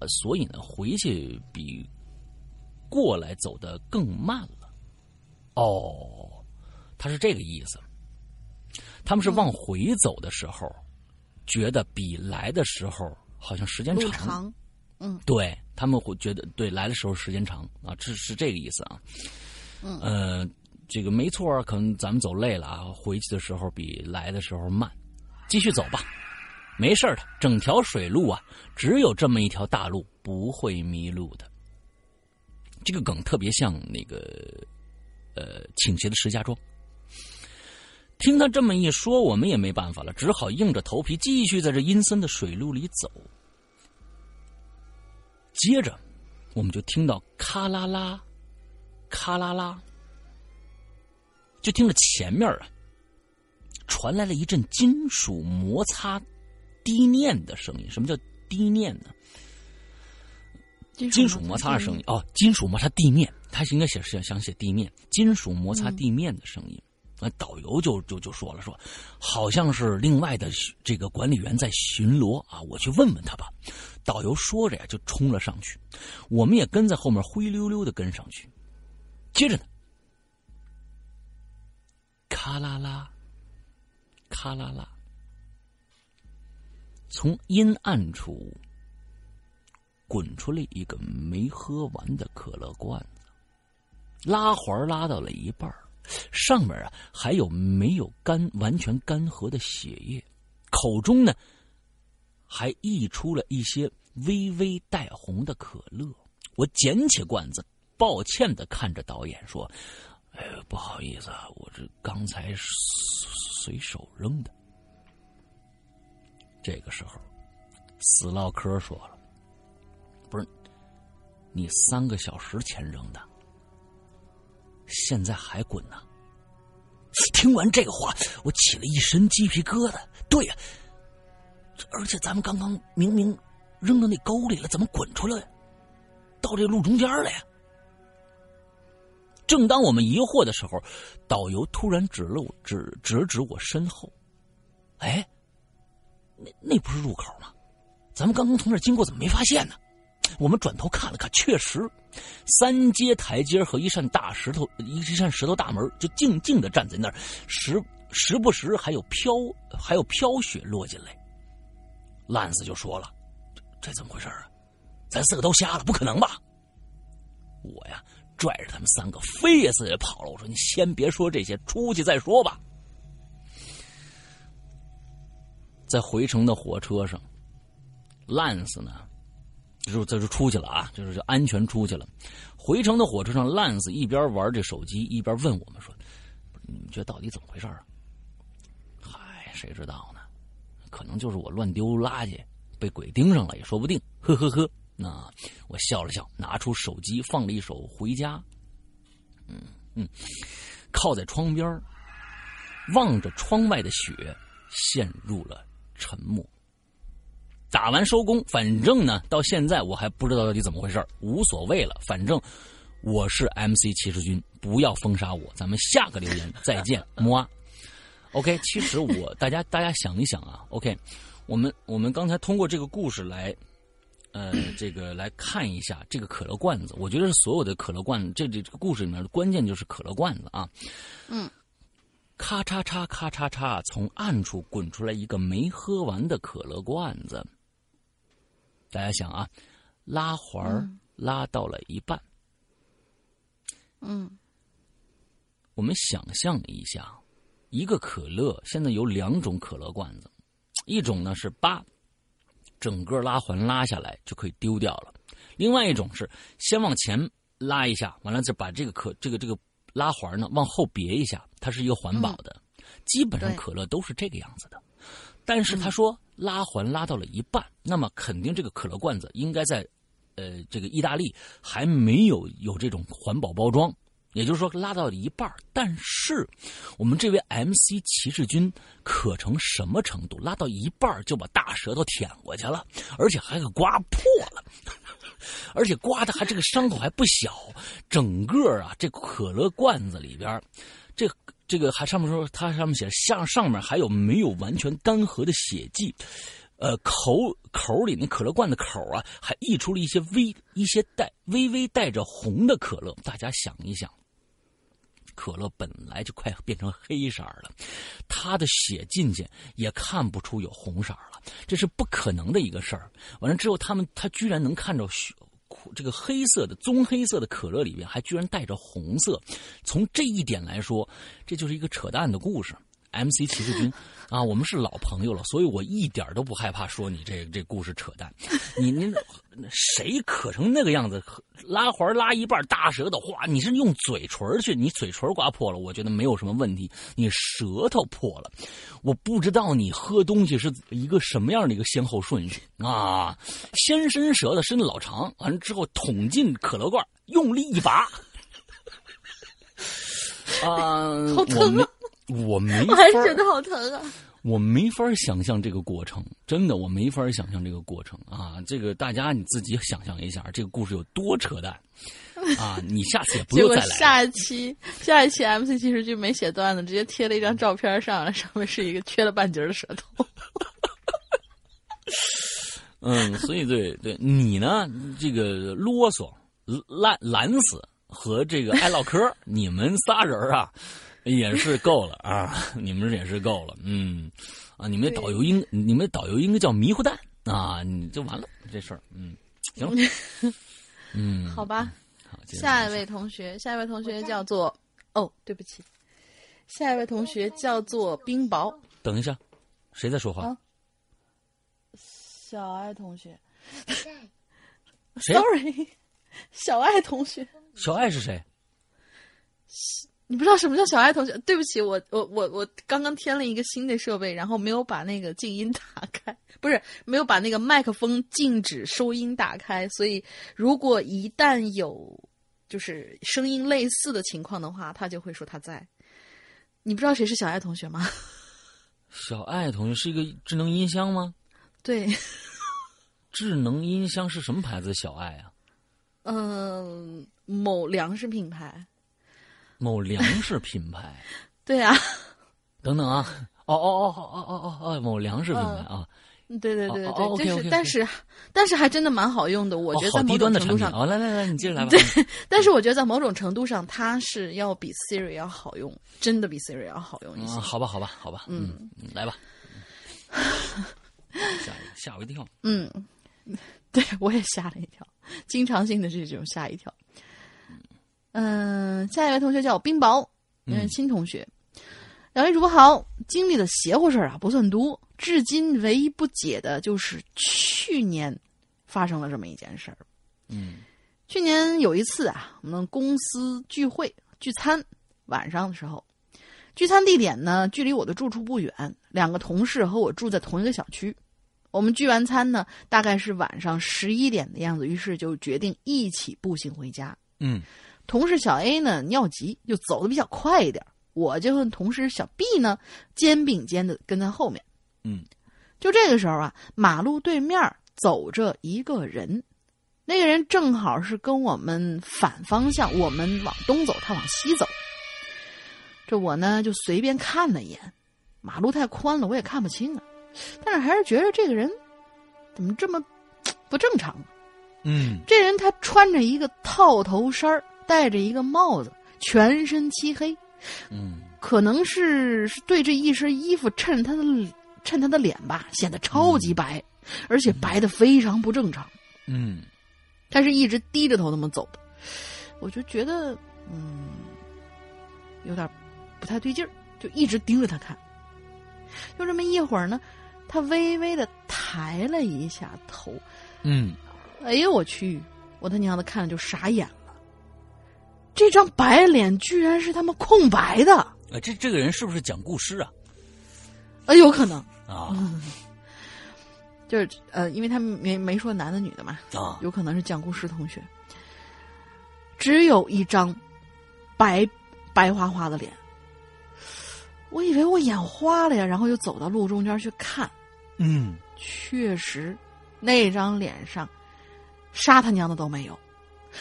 所以呢，回去比过来走的更慢了。”哦，他是这个意思。他们是往回走的时候，觉得比来的时候好像时间长。长，嗯，对他们会觉得对来的时候时间长啊，这是这个意思啊。嗯，呃，这个没错，可能咱们走累了啊，回去的时候比来的时候慢，继续走吧，没事的。整条水路啊，只有这么一条大路，不会迷路的。这个梗特别像那个，呃，倾斜的石家庄。听他这么一说，我们也没办法了，只好硬着头皮继续在这阴森的水路里走。接着，我们就听到咔啦啦、咔啦啦，就听着前面啊，传来了一阵金属摩擦地面的声音。什么叫低念呢？金属摩擦的声音哦，金属摩擦地面，他应该写是想写地面，金属摩擦地面的声音。那导游就就就说了，说好像是另外的这个管理员在巡逻啊，我去问问他吧。导游说着呀，就冲了上去，我们也跟在后面灰溜溜的跟上去。接着呢，咔啦啦，咔啦啦，从阴暗处。滚出来一个没喝完的可乐罐子，拉环拉到了一半上面啊还有没有干完全干涸的血液，口中呢还溢出了一些微微带红的可乐。我捡起罐子，抱歉的看着导演说：“哎，不好意思啊，我这刚才随手扔的。”这个时候，死唠嗑说了。不是，你三个小时前扔的，现在还滚呢。听完这个话，我起了一身鸡皮疙瘩。对呀，而且咱们刚刚明明扔到那沟里了，怎么滚出来，到这路中间了呀？正当我们疑惑的时候，导游突然指了，指指指我身后。哎，那那不是入口吗？咱们刚刚从那经过，怎么没发现呢？我们转头看了看，确实，三阶台阶和一扇大石头，一扇石头大门就静静的站在那儿，时时不时还有飘，还有飘雪落进来。烂死就说了：“这怎么回事啊？咱四个都瞎了？不可能吧？”我呀，拽着他们三个飞也似的跑了。我说：“你先别说这些，出去再说吧。”在回程的火车上，烂死呢。就这就出去了啊，就是就安全出去了。回程的火车上，烂子一边玩这手机，一边问我们说：“你们觉得到底怎么回事啊？”嗨，谁知道呢？可能就是我乱丢垃圾，被鬼盯上了也说不定。呵呵呵，那我笑了笑，拿出手机，放了一首《回家》。嗯嗯，靠在窗边，望着窗外的雪，陷入了沉默。打完收工，反正呢，到现在我还不知道到底怎么回事无所谓了。反正我是 MC 骑士军，不要封杀我。咱们下个留言再见，<laughs> 么。OK，其实我大家大家想一想啊，OK，我们我们刚才通过这个故事来，呃，这个来看一下这个可乐罐子。我觉得是所有的可乐罐，这这这个故事里面的关键就是可乐罐子啊。嗯，咔嚓嚓咔嚓嚓，从暗处滚出来一个没喝完的可乐罐子。大家想啊，拉环拉到了一半。嗯，我们想象一下，一个可乐现在有两种可乐罐子，一种呢是把整个拉环拉下来就可以丢掉了，另外一种是先往前拉一下，完了再把这个可这个这个拉环呢往后别一下，它是一个环保的。基本上可乐都是这个样子的，但是他说。拉环拉到了一半，那么肯定这个可乐罐子应该在，呃，这个意大利还没有有这种环保包装，也就是说拉到了一半。但是我们这位 MC 骑士军可成什么程度？拉到一半就把大舌头舔过去了，而且还给刮破了，<laughs> 而且刮的还这个伤口还不小。整个啊，这可乐罐子里边，这。这个还上面说，它上面写像上面还有没有完全干涸的血迹，呃，口口里那可乐罐的口啊，还溢出了一些微一些带微微带着红的可乐。大家想一想，可乐本来就快变成黑色了，他的血进去也看不出有红色了，这是不可能的一个事儿。完了之后，他们他居然能看着血。这个黑色的棕黑色的可乐里边还居然带着红色，从这一点来说，这就是一个扯淡的故事。MC 骑士军，啊，我们是老朋友了，所以我一点都不害怕说你这这故事扯淡。你您谁渴成那个样子，拉环拉一半大舌头，哗！你是用嘴唇去，你嘴唇刮破了，我觉得没有什么问题。你舌头破了，我不知道你喝东西是一个什么样的一个先后顺序啊！先伸舌头，伸的老长，完了之后捅进可乐罐，用力一拔，<laughs> 啊，好疼啊！我没法，我还觉得好疼啊！我没法想象这个过程，真的，我没法想象这个过程啊！这个大家你自己想象一下，这个故事有多扯淡啊！<laughs> 你下次也不用再来。下一期，下一期 MC 其实就没写段子，直接贴了一张照片上来，上面是一个缺了半截的舌头。<laughs> 嗯，所以对对，你呢？这个啰嗦、懒懒死和这个爱唠嗑，你们仨人啊。<laughs> 也是够了啊！<laughs> 你们也是够了，嗯，啊，你们导游应你们导游应该叫迷糊蛋啊，你就完了这事儿，嗯，行了，<laughs> 嗯，好吧，好，下一位同学，下一位同学叫做哦，对不起，下一位同学叫做冰雹。等一下，谁在说话？小爱同学。谁？Sorry，小爱同学。小爱是谁？你不知道什么叫小爱同学？对不起，我我我我刚刚添了一个新的设备，然后没有把那个静音打开，<laughs> 不是没有把那个麦克风静止收音打开，所以如果一旦有就是声音类似的情况的话，他就会说他在。你不知道谁是小爱同学吗？<laughs> 小爱同学是一个智能音箱吗？对，智能音箱是什么牌子？小爱啊？嗯，某粮食品牌。某粮食品牌，<laughs> 对啊，等等啊，哦哦哦哦哦哦哦，某粮食品牌啊，对对对对，但是但是但是还真的蛮好用的，我觉得在某种程度上，哦来来来，你接着来吧。<laughs> 对，但是我觉得在某种程度上，它是要比 Siri 要好用，真的比 Siri 要好用一些。好吧好吧好吧，嗯，来吧，吓吓我一跳。嗯，对我也吓了一跳，经常性的这种吓一跳。嗯，下一位同学叫冰雹，嗯，新同学。两位主播好，经历的邪乎事儿啊不算多，至今唯一不解的就是去年发生了这么一件事儿。嗯，去年有一次啊，我们公司聚会聚餐，晚上的时候，聚餐地点呢距离我的住处不远，两个同事和我住在同一个小区。我们聚完餐呢，大概是晚上十一点的样子，于是就决定一起步行回家。嗯。同事小 A 呢尿急，就走的比较快一点。我就和同事小 B 呢肩并肩的跟在后面。嗯，就这个时候啊，马路对面走着一个人，那个人正好是跟我们反方向，我们往东走，他往西走。这我呢就随便看了一眼，马路太宽了，我也看不清啊。但是还是觉得这个人怎么这么 <tsk> 不正常？嗯，这人他穿着一个套头衫儿。戴着一个帽子，全身漆黑，嗯，可能是是对这一身衣服衬他的衬他的脸吧，显得超级白，而且白的非常不正常，嗯，他是一直低着头那么走的，我就觉得嗯，有点不太对劲儿，就一直盯着他看，就这么一会儿呢，他微微的抬了一下头，嗯，哎呦我去，我他娘的看了就傻眼了。这张白脸居然是他们空白的！呃，这这个人是不是讲故事啊？呃，有可能啊，<laughs> 就是呃，因为他们没没说男的女的嘛，啊，有可能是讲故事同学。只有一张白白花花的脸，我以为我眼花了呀，然后又走到路中间去看，嗯，确实，那张脸上杀他娘的都没有。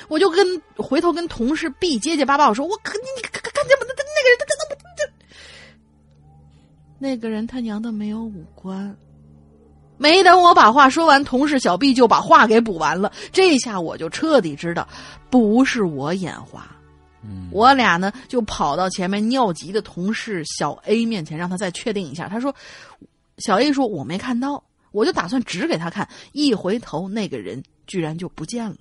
我就跟回头跟同事 B 结结巴巴我说我可你你看看看见不？那那个人他他怎么这？那个人他娘的没有五官。没等我把话说完，同事小 B 就把话给补完了。这下我就彻底知道，不是我眼花，嗯，我俩呢就跑到前面尿急的同事小 A 面前，让他再确定一下。他说：“小 A 说我没看到，我就打算指给他看。一回头，那个人居然就不见了。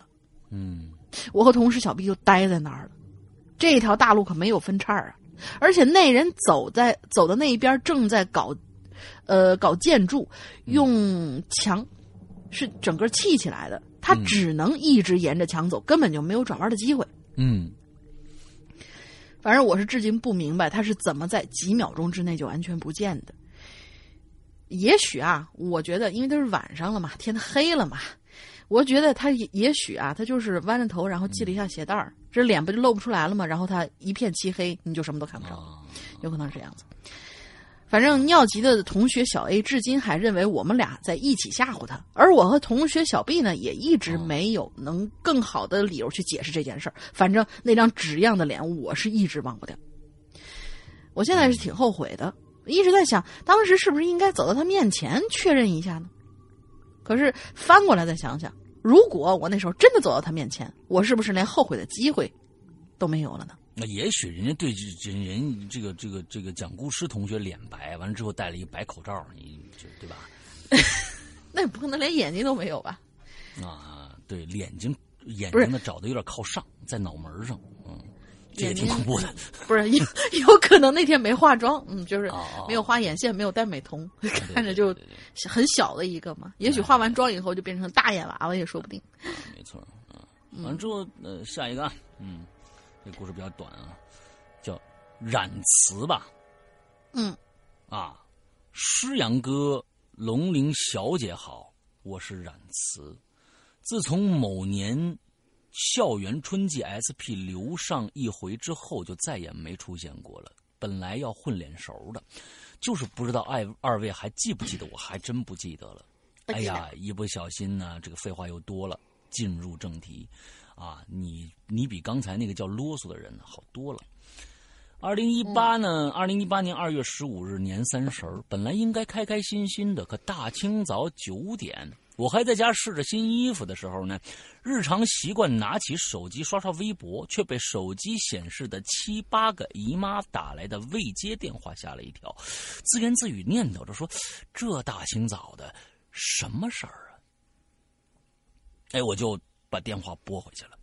嗯，我和同事小 B 就待在那儿了。这条大路可没有分叉啊，而且那人走在走的那一边正在搞，呃，搞建筑，用墙是整个砌起来的，他嗯只能一直沿着墙走，根本就没有转弯的机会。”嗯，反正我是至今不明白他是怎么在几秒钟之内就完全不见的。也许啊，我觉得因为都是晚上了嘛，天黑了嘛，我觉得他也也许啊，他就是弯着头，然后系了一下鞋带儿，这脸不就露不出来了吗？然后他一片漆黑，你就什么都看不着，啊，有可能是这样子。反正尿急的同学小 A 至今还认为我们俩在一起吓唬他，而我和同学小 B 呢，也一直没有能更好的理由去解释这件事儿。反正那张纸样的脸，我是一直忘不掉。我现在是挺后悔的，一直在想，当时是不是应该走到他面前确认一下呢？可是翻过来再想想，如果我那时候真的走到他面前，我是不是连后悔的机会都没有了呢？那也许人家对这人人这个这个这个讲故事同学脸白，完了之后戴了一个白口罩，你这对吧？<laughs> 那也不可能连眼睛都没有吧？啊，对，眼睛眼睛呢找的有点靠上，在脑门上，嗯，这也挺恐怖的。<laughs> 不是有 <laughs> 有可能那天没化妆，嗯，就是没有画眼线，没有戴美瞳，<laughs> 看着就很小的一个嘛。也许化完妆以后就变成大眼娃娃也说不定。对没错，嗯，完了之后，呃，下一个啊，嗯，这故事比较短啊，叫染词吧，嗯，啊，诗阳哥，龙陵小姐好，我是冉辞。自从某年校园春季 SP 留上一回之后，就再也没出现过了。本来要混脸熟的，就是不知道二二位还记不记得我，还真不记得了。哎呀，一不小心呢，这个废话又多了。进入正题，啊，你你比刚才那个叫啰嗦的人好多了。二零一八呢？二零一八年二月十五日年三十儿，本来应该开开心心的，可大清早九点，我还在家试着新衣服的时候呢，日常习惯拿起手机刷刷微博，却被手机显示的七八个姨妈打来的未接电话吓了一跳，自言自语念叨着说：“这大清早的，什么事儿啊？”哎，我就把电话拨回去了，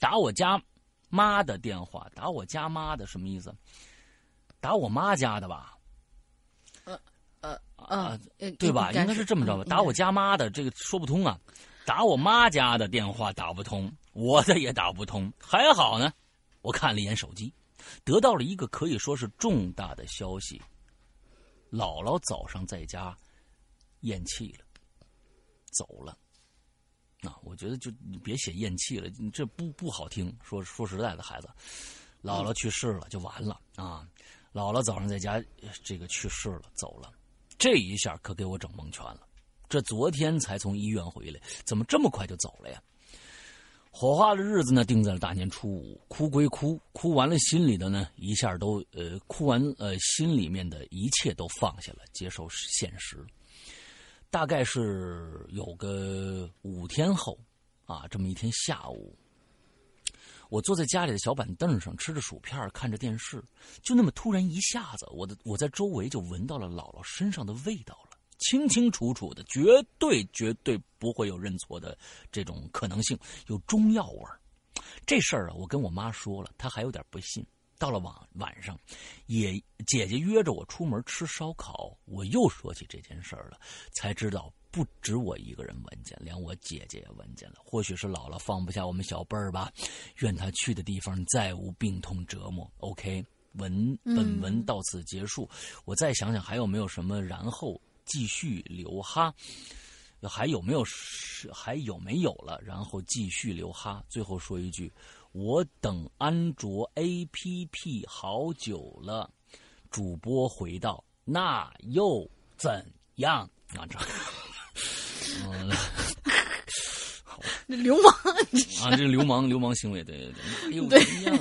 打我家妈的电话，打我家妈的什么意思？打我妈家的吧？呃啊呃，对吧？应该是这么着吧？打我家家妈的这个说不通啊，打我妈家的电话打不通，我的也打不通。还好呢，我看了一眼手机，得到了一个可以说是重大的消息：姥姥早上在家咽气了，走了。啊，我觉得就你别写咽气了，你这不不好听。说说实在的，孩子，姥姥去世了就完了啊！姥姥早上在家呃这个去世了，走了，这一下可给我整蒙圈了。这昨天才从医院回来，怎么这么快就走了呀？火化的日子呢，定在了大年初五。哭归哭，哭完了，心里的呢，一下都呃，哭完呃，心里面的一切都放下了，接受现实。大概是有个五天后，啊，这么一天下午，我坐在家里的小板凳上吃着薯片，看着电视，就那么突然一下子，我的我在周围就闻到了姥姥身上的味道了，清清楚楚的，绝对绝对不会有认错的这种可能性，有中药味儿。这事儿啊，我跟我妈说了，她还有点不信。到了晚晚上，也姐姐约着我出门吃烧烤，我又说起这件事儿了，才知道不止我一个人闻见，连我姐姐也闻见了。或许是姥姥放不下我们小辈儿吧，愿他去的地方再无病痛折磨。OK，文本文到此结束。我再想想还有没有什么，然后继续留哈。还有没有是还有没有了？然后继续留哈。最后说一句。我等安卓 APP 好久了，主播回道：“那又怎样？”啊，这，嗯，<laughs> 流氓啊，这流氓流氓行为，对对对，那又对怎样？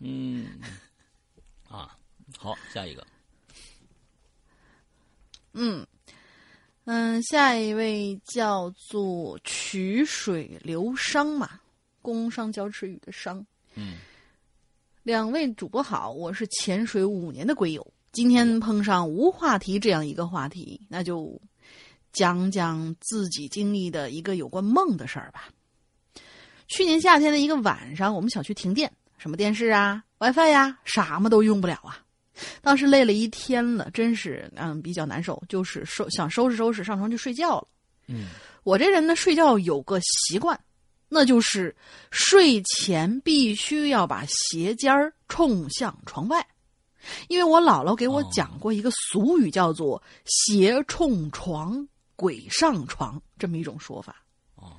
嗯，啊，好，下一个，嗯嗯，下一位叫做曲水流觞嘛，工商交池语的商。嗯两位主播好，我是潜水五年的龟友，今天碰上无话题这样一个话题，那就讲讲自己经历的一个有关梦的事儿吧。去年夏天的一个晚上，我们小区停电，什么电视啊、WiFi 呀，什么都用不了啊。当时累了一天了，真是嗯比较难受，就是收想收拾收拾上床就睡觉了。嗯，我这人呢，睡觉有个习惯，那就是睡前必须要把鞋尖儿冲向床外，因为我姥姥给我讲过一个俗语，叫做“鞋冲床，鬼上床”这么一种说法。哦，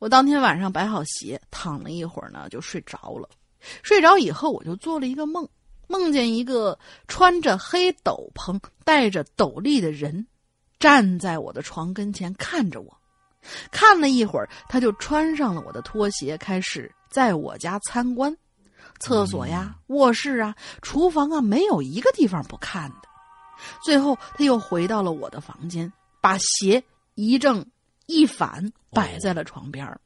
我当天晚上摆好鞋，躺了一会儿呢，就睡着了。睡着以后，我就做了一个梦，梦见一个穿着黑斗篷、戴着斗笠的人，站在我的床跟前看着我。看了一会儿，他就穿上了我的拖鞋，开始在我家参观。厕所呀、卧室啊、厨房啊，没有一个地方不看的。最后，他又回到了我的房间，把鞋一正一反摆在了床边儿。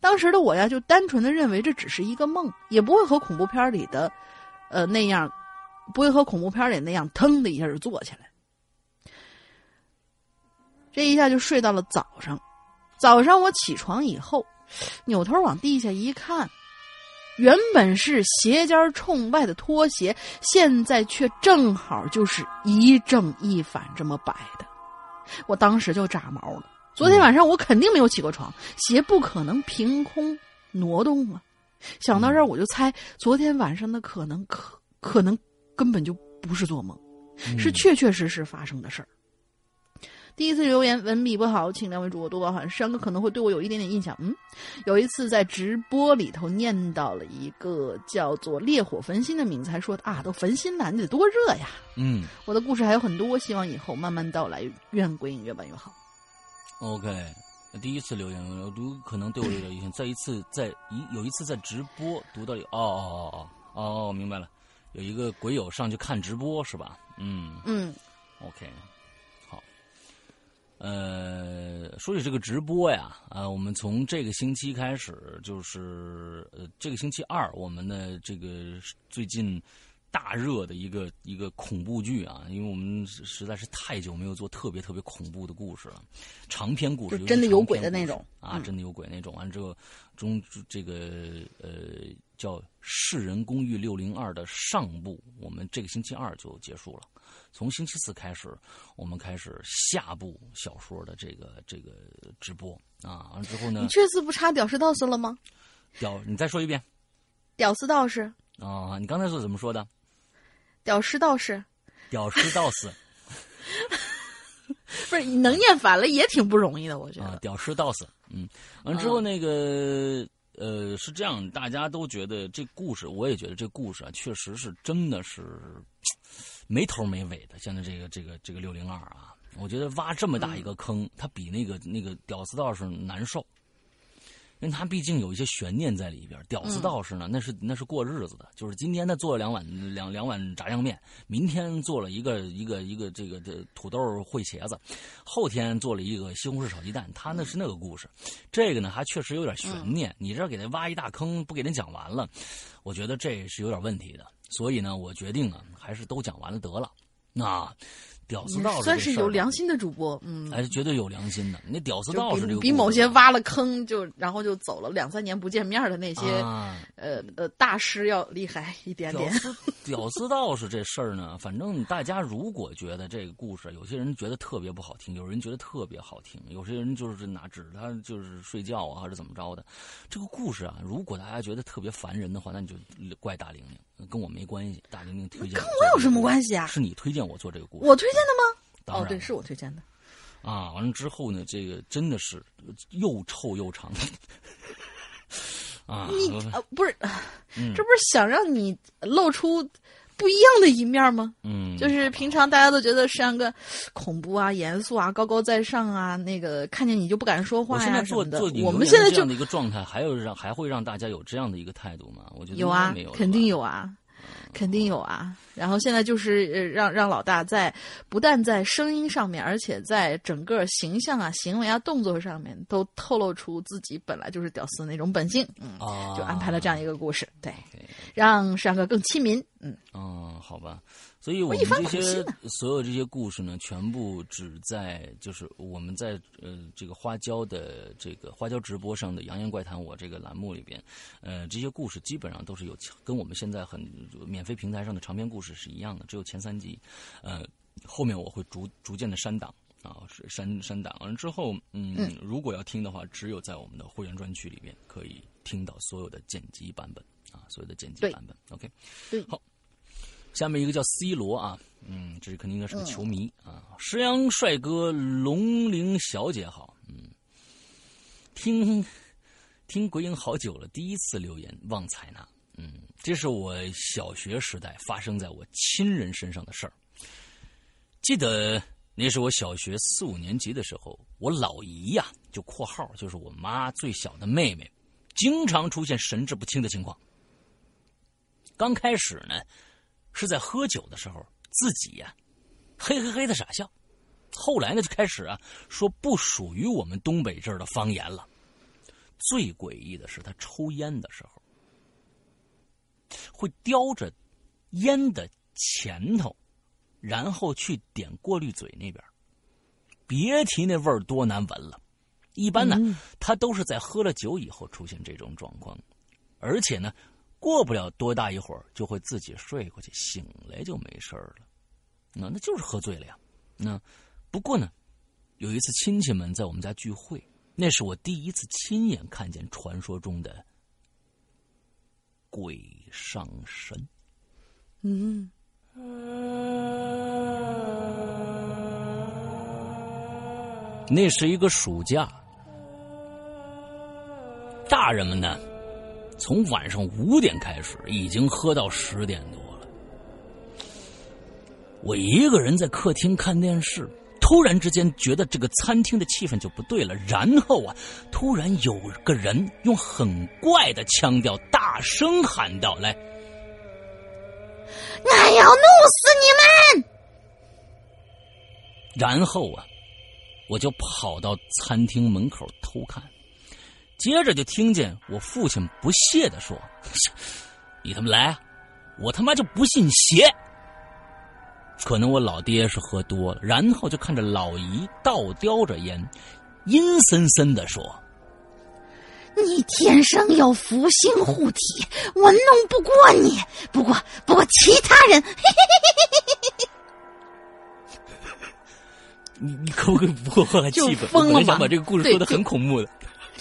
当时的我呀，就单纯的认为这只是一个梦，也不会和恐怖片里的，呃那样，不会和恐怖片里那样腾的一下就坐起来。这一下就睡到了早上。早上我起床以后，扭头往地下一看，原本是鞋尖冲外的拖鞋，现在却正好就是一正一反这么摆的。我当时就炸毛了。昨天晚上我肯定没有起过床，鞋不可能凭空挪动啊！想到这儿，我就猜昨天晚上的可能可可能根本就不是做梦，是确确实实发生的事儿。第一次留言文笔不好，请两位主播多包涵。山哥可能会对我有一点点印象。嗯，有一次在直播里头念到了一个叫做“烈火焚心”的名字，还说啊，都焚心了，你得多热呀。嗯，我的故事还有很多，希望以后慢慢道来，愿鬼影越办越好。OK，第一次留言，我读可能对我有点印象。再一次在一有一次在直播读到里，哦哦哦哦哦，明白了，有一个鬼友上去看直播是吧？嗯嗯，OK，好。呃，说起这个直播呀，啊，我们从这个星期开始，就是呃，这个星期二，我们的这个最近大热的一个一个恐怖剧啊，因为我们实实在是太久没有做特别特别恐怖的故事了，长篇故事，就真的有鬼的那种啊，嗯真的有鬼那种。完之后，中这个呃叫《世人公寓六零二》的上部，我们这个星期二就结束了。从星期四开始，我们开始下部小说的这个这个直播啊。完了之后呢你，这次不插屌丝道士了吗？屌，你再说一遍屌丝道士，啊！你刚才是怎么说的？屌丝道士，屌丝道士 <laughs> 不是你能念反了也挺不容易的，我觉啊，得。屌丝道士。嗯，完了之后那个。呃，是这样，大家都觉得这故事，我也觉得这故事啊，确实是真的是没头没尾的。现在这个这个这个六零二啊，我觉得挖这么大一个坑，它比那个那个屌丝道士难受，因为它毕竟有一些悬念在里边。屌丝道士呢，那是那是过日子的，就是今天他做了两碗两两碗炸酱面，明天做了一个一个一个这个这土豆烩茄子，后天做了一个西红柿炒鸡蛋，他那是那个故事。这个呢，还确实有点悬念。你这给他挖一大坑，不给人讲完了，我觉得这是有点问题的。所以呢，我决定啊，还是都讲完了得了。那屌丝道士算是有良，心的主播，嗯，还是绝对有良心的。那屌丝道士这个比比某些挖了坑就然后就走了两三年不见面的那些、啊呃呃大师要厉害一点点。<laughs> 屌丝屌丝道士这事儿呢，反正大家如果觉得这个故事，有些人觉得特别不好听，有人觉得特别好听，有些人就是拿指他就是睡觉啊，还是怎么着的。这个故事啊，如果大家觉得特别烦人的话，那你就怪大玲玲，跟我没关系。大玲玲推荐跟我有什么关系啊是你推荐我做这个故事。我推荐的吗？哦，对，是我推荐的。啊，完了之后呢，这个真的是又臭又长。<laughs> 啊，你啊呃不是，嗯这不是想让你露出不一样的一面吗？嗯，就是平常大家都觉得像个恐怖啊、严肃啊、高高在上啊，那个看见你就不敢说我话现在做呀什么的做。我们现在这样的一个状态，还有让还会让大家有这样的一个态度吗？我觉得有啊没有，，肯定有啊。肯定有啊。然后现在就是呃让让老大在不但在声音上面，而且在整个形象啊、行为啊、动作上面都透露出自己本来就是屌丝那种本性。嗯，就安排了这样一个故事，对，让山哥更亲民。嗯，哦，好吧。所以我们这些所有这些故事呢，全部只在就是我们在呃这个花椒的这个花椒直播上的《扬言怪谈》我这个栏目里边，呃这些故事基本上都是有跟我们现在很免费平台上的长篇故事是一样的，只有前三集，呃后面我会逐逐渐的删档啊，删删档完了之后，嗯，如果要听的话，只有在我们的会员专区里面可以听到所有的剪辑版本啊，所有的剪辑版本，OK，对，好。下面一个叫 C 罗啊，嗯，这肯定应该是个球迷啊。石阳帅哥，龙玲小姐好，嗯，听听鬼影好久了，第一次留言忘采纳，嗯，这是我小学时代发生在我亲人身上的事儿。记得那是我小学四五年级的时候，我老姨呀，就括号就是我妈最小的妹妹，经常出现神志不清的情况。刚开始呢。是在喝酒的时候，自己呀，嘿嘿嘿的傻笑。后来呢，就开始啊说不属于我们东北这儿的方言了。最诡异的是，他抽烟的时候，会叼着烟的前头，然后去点过滤嘴那边。别提那味儿多难闻了。一般呢，他都是在喝了酒以后出现这种状况，而且呢。过不了多大一会儿，就会自己睡过去，醒来就没事了。那那就是喝醉了呀。那不过呢，有一次亲戚们在我们家聚会，那是我第一次亲眼看见传说中的鬼上身。嗯，那是一个暑假，大人们呢？从晚上五点开始，已经喝到十点多了。我一个人在客厅看电视，突然之间觉得这个餐厅的气氛就不对了。然后啊，突然有个人用很怪的腔调大声喊道：“来，俺要弄死你们！”然后啊，我就跑到餐厅门口偷看。接着就听见我父亲不屑的说：“ <laughs> 你他妈来，我他妈就不信邪。”可能我老爹是喝多了，然后就看着老姨倒叼着烟，阴森森的说：“你天生有福星护体，我弄不过你。不过，不过其他人，<laughs> 你你可不可以不破坏气氛？我本来想把这个故事说的很恐怖的。”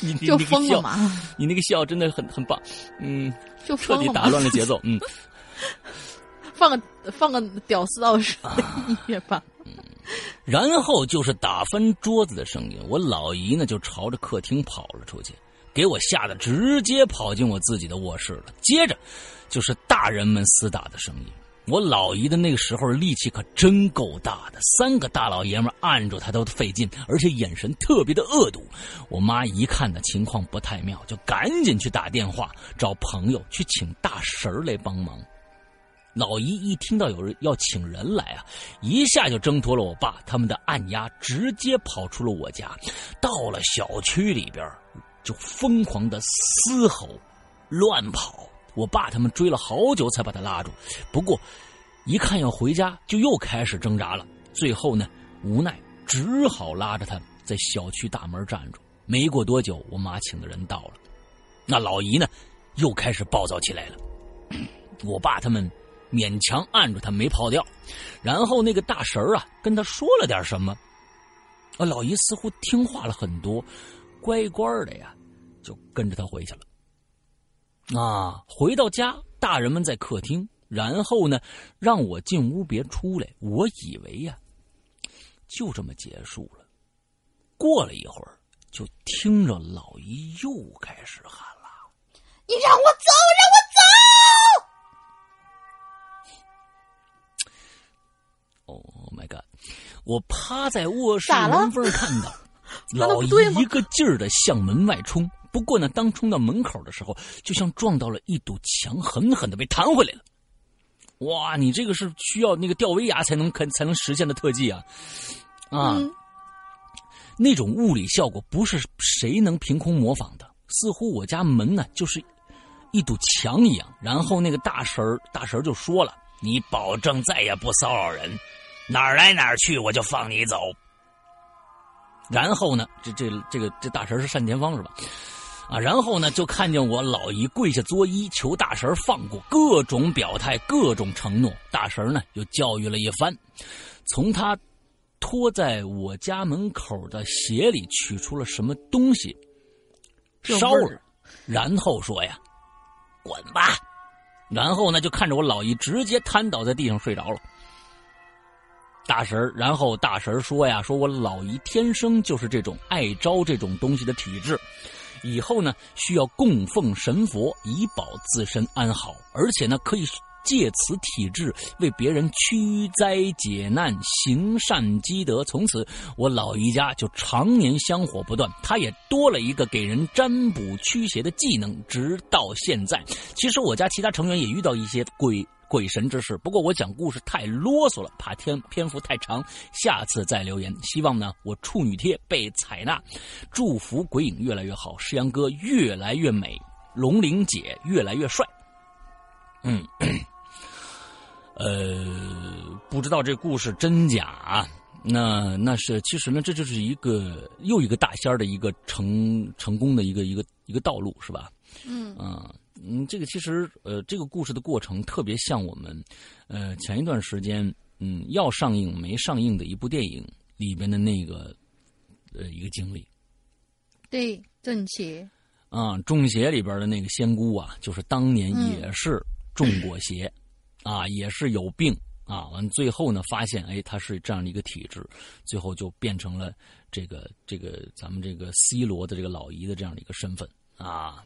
<laughs> 你就疯了嘛！<laughs> 你那个笑真的很很棒，嗯，就彻底打乱了节奏，嗯。<laughs> 放个放个屌丝道士的音乐吧。然后就是打翻桌子的声音，我老姨呢就朝着客厅跑了出去，给我吓得直接跑进我自己的卧室了。接着就是大人们厮打的声音。我老姨的那个时候力气可真够大的，三个大老爷们按住她都费劲，而且眼神特别的恶毒。我妈一看呢情况不太妙，就赶紧去打电话找朋友去请大神来帮忙。老姨一听到有人要请人来啊，一下就挣脱了我爸他们的按压，直接跑出了我家，到了小区里边就疯狂的嘶吼、乱跑。我爸他们追了好久才把他拉住，不过一看要回家，就又开始挣扎了。最后呢，无奈只好拉着他在小区大门站住。没过多久，我妈请的人到了，那老姨呢又开始暴躁起来了。我爸他们勉强按住他没跑掉，然后那个大神啊跟他说了点什么，啊，老姨似乎听话了很多，乖乖的呀就跟着他回去了。啊！回到家，大人们在客厅，然后呢，让我进屋别出来。我以为呀，就这么结束了。过了一会儿，就听着老姨又开始喊了：“你让我走，让我走！” Oh my god！我趴在卧室门缝看到 <laughs> 老姨一个劲儿的向门外冲。不过呢，当冲到门口的时候，就像撞到了一堵墙，狠狠的被弹回来了。哇，你这个是需要那个吊威亚才能才能实现的特技啊！啊，那种物理效果不是谁能凭空模仿的。似乎我家门呢就是一堵墙一样。然后那个大神儿大神就说了：“你保证再也不骚扰人，哪儿来哪儿去，我就放你走。”然后呢，这这这个这大神是单田芳是吧？啊，然后呢，就看见我老姨跪下作揖，求大神放过，各种表态，各种承诺。大神呢，又教育了一番，从他拖在我家门口的鞋里取出了什么东西，烧了，然后说呀：“滚吧！”然后呢，就看着我老姨直接瘫倒在地上睡着了。大神然后大神说呀：“说我老姨天生就是这种爱招这种东西的体质。”以后呢，需要供奉神佛以保自身安好，而且呢，可以借此体质为别人驱灾解难、行善积德。从此，我老姨家就常年香火不断，她也多了一个给人占卜驱邪的技能。直到现在，其实我家其他成员也遇到一些鬼。鬼神之事，不过我讲故事太啰嗦了，怕天篇幅太长，下次再留言。希望呢，我处女贴被采纳，祝福鬼影越来越好，石阳哥越来越美，龙玲姐越来越帅。嗯，呃，不知道这故事真假，那那是其实呢，这就是一个又一个大仙儿的一个成成功的一个一个一个道路，是吧？嗯啊。嗯，这个其实呃，这个故事的过程特别像我们，呃，前一段时间嗯要上映没上映的一部电影里边的那个呃一个经历。对，中邪。啊，中邪里边的那个仙姑啊，就是当年也是中过邪，啊，也是有病啊，完最后呢发现哎，她是这样的一个体质，最后就变成了这个这个咱们这个 C 罗的这个老姨的这样的一个身份啊。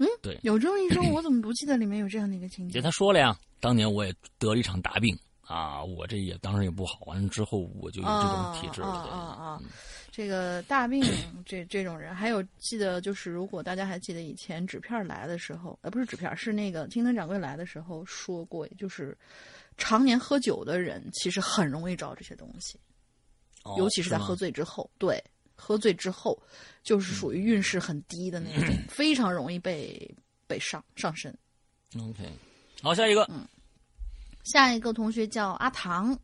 嗯，对，有这么一说，<clears throat> 我怎么不记得里面有这样的一个情节？他说了呀，当年我也得了一场大病啊，我这也当时也不好，完了之后我就有这种体质了。啊啊啊！这个大病，这这种人，还有记得就是，如果大家还记得以前纸片来的时候，呃，不是纸片，是那个青藤掌柜来的时候说过，就是常年喝酒的人其实很容易招这些东西，尤其是在喝醉之后，对。喝醉之后，就是属于运势很低的那种，非常容易被被上上身。OK，好，下一个，嗯，下一个同学叫阿唐，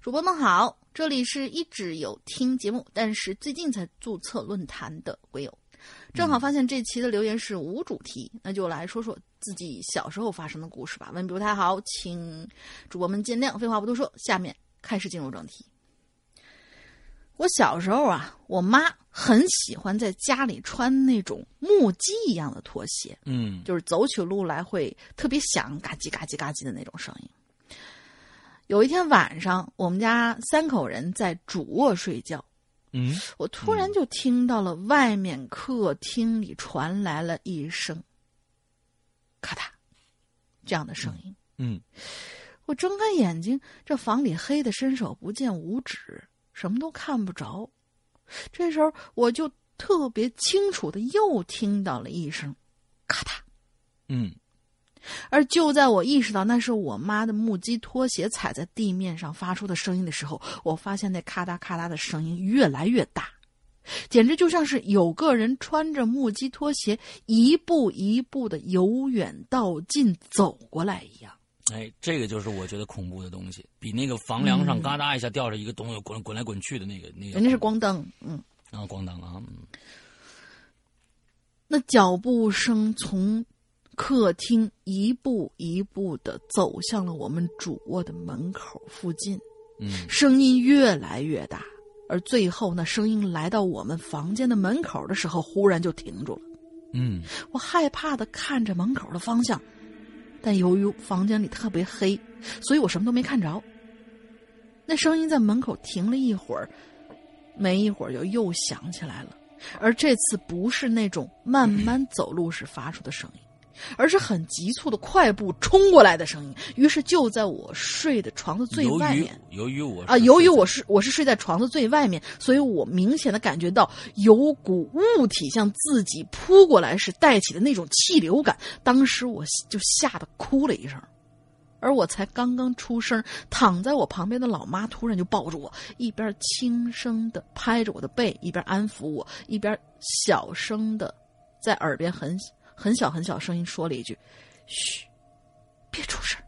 主播们好，这里是一直有听节目，但是最近才注册论坛的鬼友，正好发现这期的留言是无主题，那就来说说自己小时候发生的故事吧。文笔不太好，请主播们见谅。废话不多说，下面开始进入正题。我小时候啊，我妈很喜欢在家里穿那种木屐一样的拖鞋，嗯，就是走起路来会特别响，嘎叽嘎叽嘎叽的那种声音。有一天晚上，我们家三口人在主卧睡觉，嗯，我突然就听到了外面客厅里传来了一声“咔嗒”这样的声音，嗯，我睁开眼睛，这房里黑的伸手不见五指。什么都看不着，这时候我就特别清楚的又听到了一声“咔嗒”，嗯，而就在我意识到那是我妈的木屐拖鞋踩在地面上发出的声音的时候，我发现那咔嗒咔嗒的声音越来越大，简直就像是有个人穿着木屐拖鞋一步一步的由远到近走过来一样。哎，这个就是我觉得恐怖的东西，比那个房梁上嘎哒一下掉着一个东西滚滚来滚去的那个那个。人家是光灯，嗯，啊，光灯啊。那脚步声从客厅一步一步的走向了我们主卧的门口附近，嗯，声音越来越大，而最后那声音来到我们房间的门口的时候，忽然就停住了。嗯，我害怕的看着门口的方向。但由于房间里特别黑，所以我什么都没看着。那声音在门口停了一会儿，没一会儿就又响起来了，而这次不是那种慢慢走路时发出的声音。而是很急促的快步冲过来的声音，于是就在我睡的床的最外面。由于我啊，由于我是我是睡在床的最外面，所以我明显的感觉到有股物体向自己扑过来时带起的那种气流感。当时我就吓得哭了一声。而我才刚刚出声，躺在我旁边的老妈突然就抱住我，一边轻声的拍着我的背，一边安抚我，一边小声的在耳边很很小很小声音说了一句：“嘘，别出声。”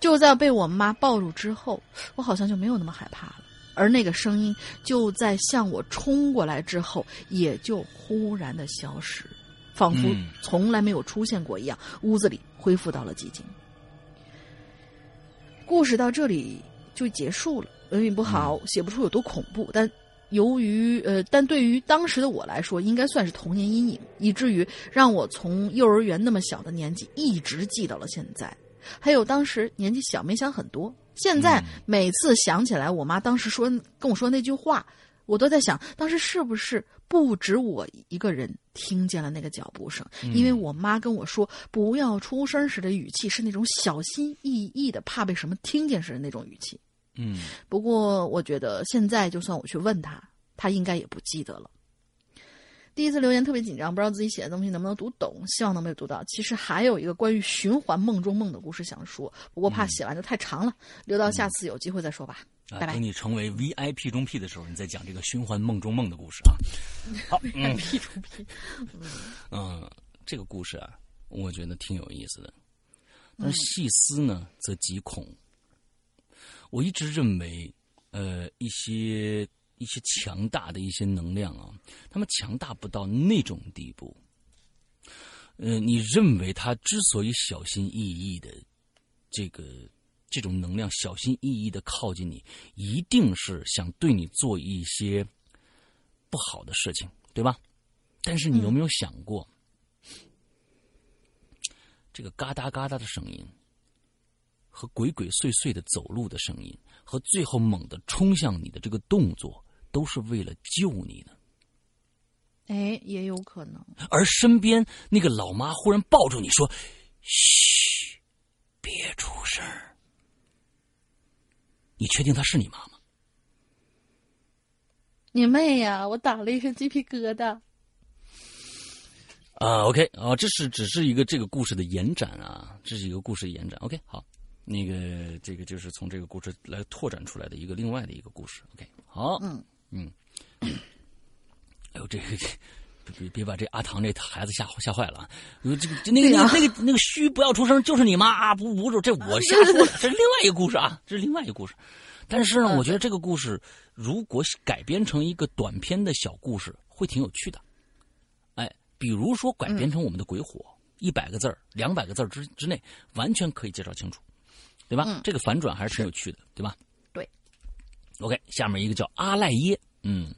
就在被我妈抱住之后，我好像就没有那么害怕了，而那个声音就在向我冲过来之后，也就忽然的消失。仿佛从来没有出现过一样，屋子里恢复到了寂静。故事到这里就结束了。文笔不好，写不出有多恐怖，但由于呃，但对于当时的我来说，应该算是童年阴影，以至于让我从幼儿园那么小的年纪一直记到了现在。还有当时年纪小，没想很多。现在每次想起来，我妈当时说跟我说那句话。我都在想，当时是不是不止我一个人听见了那个脚步声？因为我妈跟我说，不要出声时的语气是那种小心翼翼的，怕被什么听见时的那种语气。嗯，不过我觉得现在就算我去问他，他应该也不记得了。第一次留言特别紧张，不知道自己写的东西能不能读懂，希望能被读到。其实还有一个关于循环梦中梦的故事想说，不过怕写完就太长了，留到下次有机会再说吧。拜拜。等你成为 VIP 中 P 的时候，你再讲这个循环梦中梦的故事啊。<laughs> 好，VIP 中 P。嗯，这个故事啊，我觉得挺有意思的，但细思呢，则极恐。我一直认为，呃，一些。一些强大的一些能量啊，他们强大不到那种地步。呃，你认为他之所以小心翼翼的这个这种能量小心翼翼的靠近你，一定是想对你做一些不好的事情，对吧？但是你有没有想过，这个嘎哒嘎哒的声音和鬼鬼祟祟的走路的声音，和最后猛地冲向你的这个动作？都是为了救你呢，哎，也有可能。而身边那个老妈忽然抱住你说：“嘘，别出声你确定她是你妈吗？你妹呀！我打了一身鸡皮疙瘩。啊，OK，啊，这是只是一个这个故事的延展啊，这是一个故事延展。OK，好，那个这个就是从这个故事来拓展出来的一个另外的一个故事。OK，好，嗯。嗯，哎呦，这个别别把这阿唐这孩子吓吓坏了啊！这个那个那个那个那个虚不要出声，就是你妈啊！不不是这我瞎说，的，这是另外一个故事啊，这是另外一个故事。但是呢，我觉得这个故事如果改编成一个短篇的小故事，会挺有趣的。哎，比如说改编成我们的鬼火，一百个字儿、两百个字之之内，完全可以介绍清楚，对吧？这个反转还是挺有趣的，对吧对？OK，下面一个叫阿赖耶，嗯，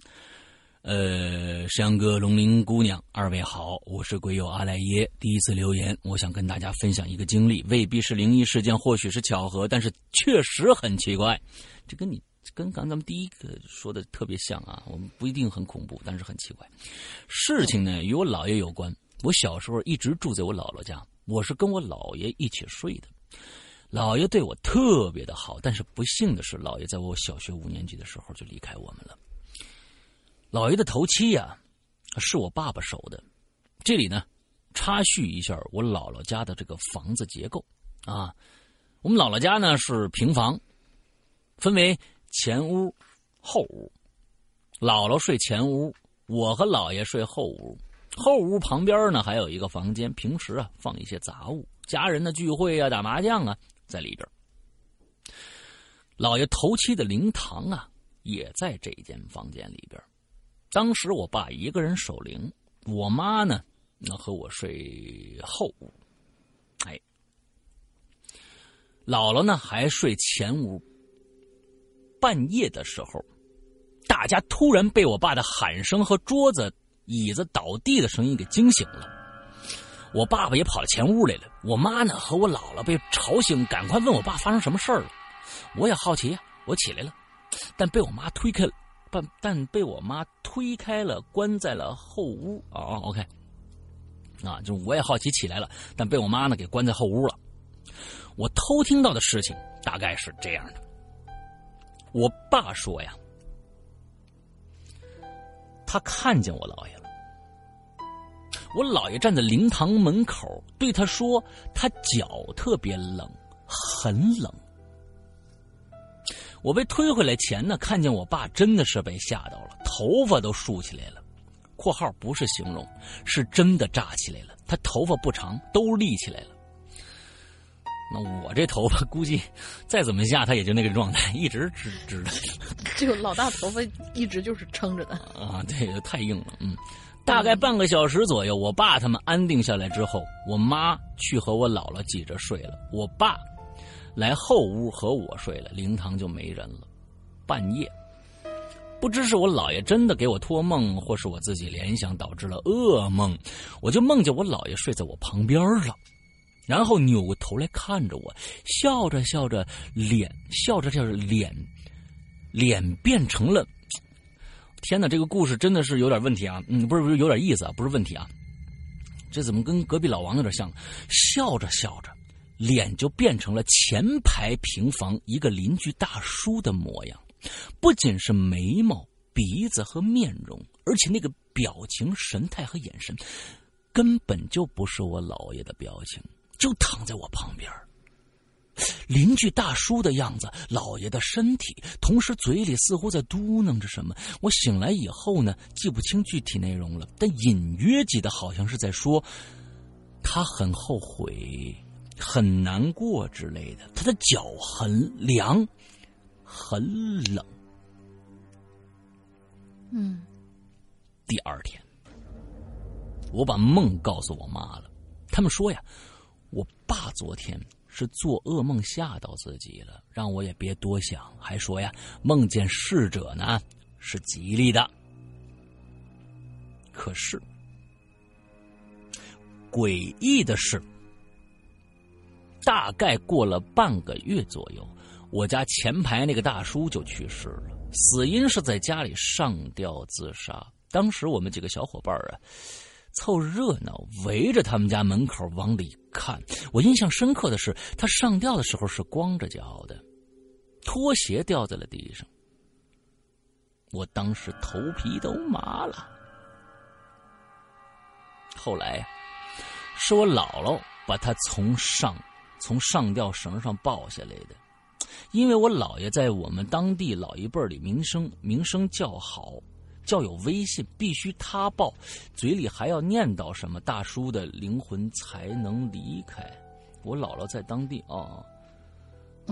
呃，山哥、龙鳞姑娘，二位好，我是鬼友阿赖耶，第一次留言，我想跟大家分享一个经历，未必是灵异事件，或许是巧合，但是确实很奇怪。这跟你跟刚咱们第一个说的特别像啊，我们不一定很恐怖，但是很奇怪。事情呢与我姥爷有关，我小时候一直住在我姥姥家，我是跟我姥爷一起睡的。姥爷对我特别的好，但是不幸的是，姥爷在我小学五年级的时候就离开我们了。姥爷的头七呀，是我爸爸守的。这里呢，插叙一下我姥姥家的这个房子结构啊。我们姥姥家呢是平房，分为前屋、后屋。姥姥睡前屋，我和姥爷睡后屋。后屋旁边呢还有一个房间，平时啊放一些杂物，家人的聚会啊、打麻将啊。在里边，老爷头七的灵堂啊，也在这间房间里边。当时我爸一个人守灵，我妈呢，那和我睡后屋。哎，姥姥呢还睡前屋。半夜的时候，大家突然被我爸的喊声和桌子、椅子倒地的声音给惊醒了。我爸爸也跑到前屋来了，我妈呢和我姥姥被吵醒，赶快问我爸发生什么事儿了。我也好奇呀，我起来了，但被我妈推开了，但但被我妈推开了，关在了后屋。哦，OK，啊，就我也好奇起来了，但被我妈呢给关在后屋了。我偷听到的事情大概是这样的：我爸说呀，他看见我姥爷。我姥爷站在灵堂门口，对他说：“他脚特别冷，很冷。”我被推回来前呢，看见我爸真的是被吓到了，头发都竖起来了。（括号不是形容，是真的炸起来了。他头发不长，都立起来了。那我这头发估计再怎么下，他也就那个状态，一直直直的。<laughs> 就老大头发一直就是撑着的啊，对，太硬了。嗯，大概半个小时左右，我爸他们安定下来之后，我妈去和我姥姥挤着睡了，我爸来后屋和我睡了，灵堂就没人了。半夜，不知是我姥爷真的给我托梦，或是我自己联想导致了噩梦，我就梦见我姥爷睡在我旁边了。然后扭过头来看着我，笑着笑着，脸笑着笑着，脸脸变成了。天哪，这个故事真的是有点问题啊！嗯，不是不是有点意思啊，不是问题啊。这怎么跟隔壁老王有点像？笑着笑着，脸就变成了前排平房一个邻居大叔的模样，不仅是眉毛、鼻子和面容，而且那个表情、神态和眼神，根本就不是我姥爷的表情。就躺在我旁边，邻居大叔的样子，老爷的身体，同时嘴里似乎在嘟囔着什么。我醒来以后呢，记不清具体内容了，但隐约记得好像是在说他很后悔、很难过之类的。他的脚很凉，很冷。嗯，第二天，我把梦告诉我妈了，他们说呀。我爸昨天是做噩梦吓到自己了，让我也别多想，还说呀，梦见逝者呢是吉利的。可是，诡异的是，大概过了半个月左右，我家前排那个大叔就去世了，死因是在家里上吊自杀。当时我们几个小伙伴啊。凑热闹，围着他们家门口往里看。我印象深刻的是，他上吊的时候是光着脚的，拖鞋掉在了地上。我当时头皮都麻了。后来，是我姥姥把他从上从上吊绳上抱下来的，因为我姥爷在我们当地老一辈里名声名声较好。较有威信，必须他报，嘴里还要念叨什么，大叔的灵魂才能离开。我姥姥在当地啊，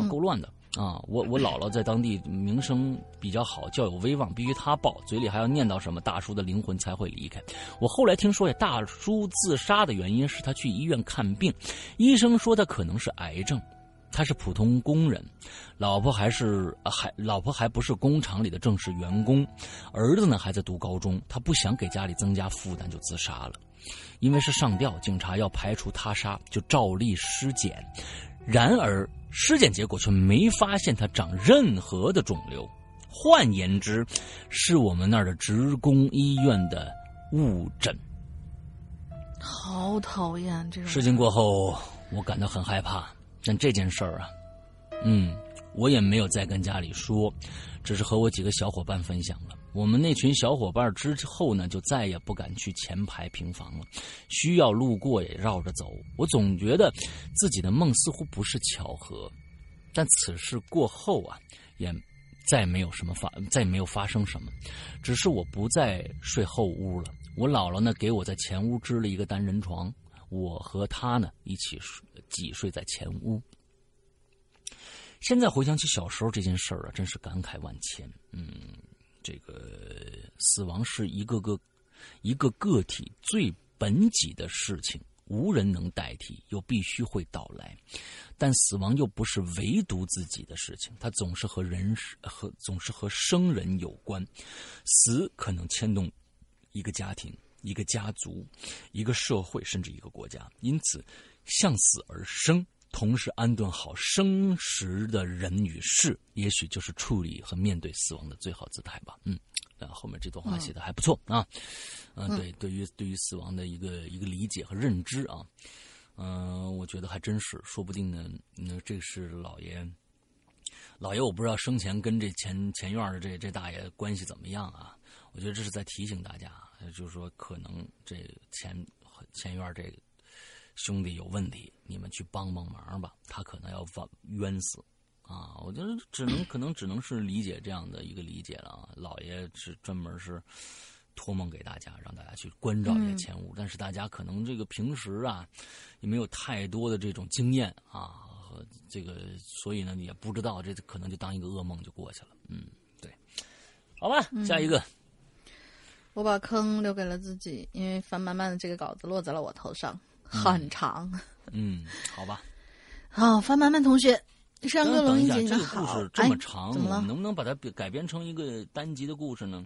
够乱的啊！我我姥姥在当地名声比较好，较有威望，必须他报，嘴里还要念叨什么，大叔的灵魂才会离开。我后来听说呀，大叔自杀的原因是他去医院看病，医生说他可能是癌症。他是普通工人，老婆还是还老婆还不是工厂里的正式员工，儿子呢还在读高中。他不想给家里增加负担，就自杀了。因为是上吊，警察要排除他杀，就照例尸检。然而尸检结果却没发现他长任何的肿瘤，换言之，是我们那儿的职工医院的误诊。好讨厌这种事情过后，我感到很害怕。但这件事儿啊，嗯，我也没有再跟家里说，只是和我几个小伙伴分享了。我们那群小伙伴之后呢，就再也不敢去前排平房了，需要路过也绕着走。我总觉得自己的梦似乎不是巧合，但此事过后啊，也再没有什么发，再没有发生什么，只是我不再睡后屋了。我姥姥呢，给我在前屋支了一个单人床。我和她呢一起睡，挤睡在前屋。现在回想起小时候这件事儿啊，真是感慨万千。嗯，这个死亡是一个个一个个体最本己的事情，无人能代替，又必须会到来。但死亡又不是唯独自己的事情，它总是和人和总是和生人有关。死可能牵动一个家庭。一个家族，一个社会，甚至一个国家，因此，向死而生，同时安顿好生时的人与事，也许就是处理和面对死亡的最好姿态吧。嗯，那后面这段话写的还不错啊。嗯，对，对于对于死亡的一个一个理解和认知啊，嗯，我觉得还真是，说不定呢，那这是老爷，老爷，我不知道生前跟这前前院的这这大爷关系怎么样啊？我觉得这是在提醒大家。就是说，可能这前前院这个兄弟有问题，你们去帮帮忙吧，他可能要冤冤死。啊，我觉得只能可能只能是理解这样的一个理解了啊。老爷是专门是托梦给大家，让大家去关照一些钱物，但是大家可能这个平时啊也没有太多的这种经验啊，和这个所以呢也不知道，这可能就当一个噩梦就过去了。嗯，对，好吧，下一个，我把坑留给了自己，因为樊漫漫的这个稿子落在了我头上，很长。嗯，好吧，好，<laughs> 范曼曼同学。山哥龙吟姐，这个故事这么长，怎么了？能不能把它改编成一个单集的故事呢？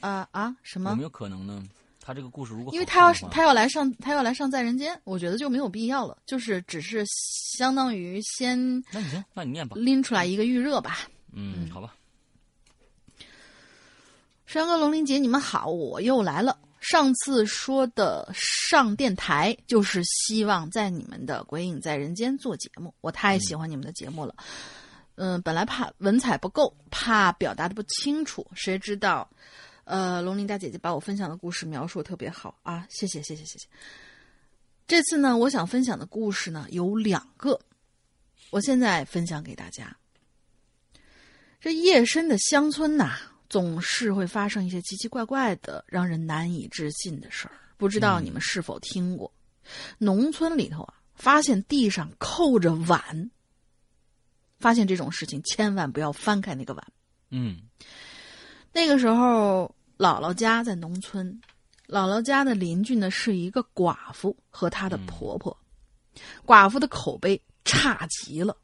啊啊！什么？有没有可能呢？他这个故事如果因为他要他要来上他要来上在人间，我觉得就没有必要了。就是只是相当于先那你行，那你念吧，拎出来一个预热吧。嗯，好吧。山哥龙鳞姐，你们好，我又来了。上次说的上电台，就是希望在你们的《鬼影在人间》做节目。我太喜欢你们的节目了。嗯，本来怕文采不够，怕表达的不清楚，谁知道，呃，龙鳞大姐姐把我分享的故事描述特别好啊！谢谢，谢谢，谢谢。这次呢，我想分享的故事呢有两个，我现在分享给大家。这夜深的乡村呐。总是会发生一些奇奇怪怪的、让人难以置信的事儿。不知道你们是否听过？农村里头啊，发现地上扣着碗。发现这种事情，千万不要翻开那个碗。嗯，那个时候，姥姥家在农村，姥姥家的邻居呢是一个寡妇和她的婆婆。寡妇的口碑差极了，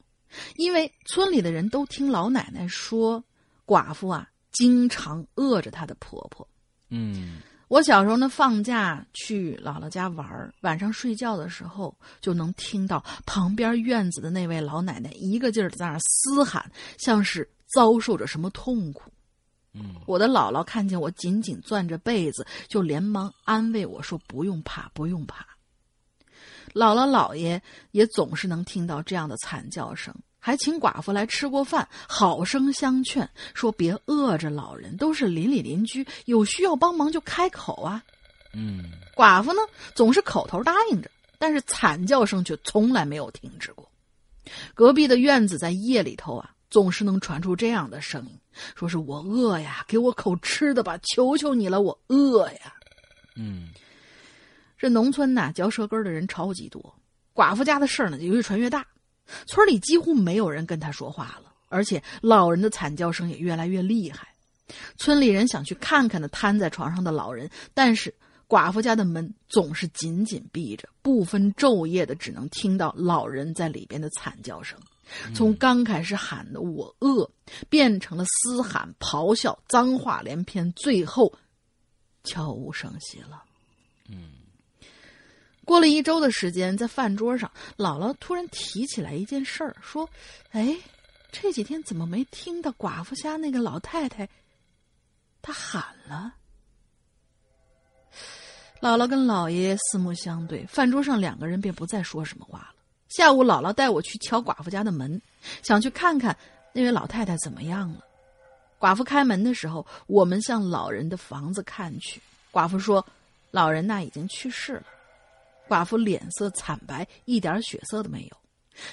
因为村里的人都听老奶奶说，寡妇啊。经常饿着她的婆婆。嗯，我小时候呢，放假去姥姥家玩晚上睡觉的时候就能听到旁边院子的那位老奶奶一个劲儿的在那嘶喊，像是遭受着什么痛苦。嗯，我的姥姥看见我紧紧攥着被子，就连忙安慰我说：“不用怕，不用怕。”姥姥姥爷也总是能听到这样的惨叫声。还请寡妇来吃过饭，好生相劝，说别饿着老人，都是邻里邻居，有需要帮忙就开口啊。嗯，寡妇呢总是口头答应着，但是惨叫声却从来没有停止过。隔壁的院子在夜里头啊，总是能传出这样的声音，说是我饿呀，给我口吃的吧，求求你了，我饿呀。嗯，这农村呐，嚼舌根的人超级多，寡妇家的事儿呢就越传越大。村里几乎没有人跟他说话了，而且老人的惨叫声也越来越厉害。村里人想去看看那瘫在床上的老人，但是寡妇家的门总是紧紧闭着，不分昼夜的只能听到老人在里边的惨叫声。从刚开始喊的“我饿”，变成了嘶喊、咆哮、脏话连篇，最后悄无声息了。嗯。过了一周的时间，在饭桌上，姥姥突然提起来一件事儿，说：“哎，这几天怎么没听到寡妇家那个老太太？她喊了。”姥姥跟姥爷四目相对，饭桌上两个人便不再说什么话了。下午，姥姥带我去敲寡妇家的门，想去看看那位老太太怎么样了。寡妇开门的时候，我们向老人的房子看去。寡妇说：“老人那已经去世了。”寡妇脸色惨白，一点血色都没有，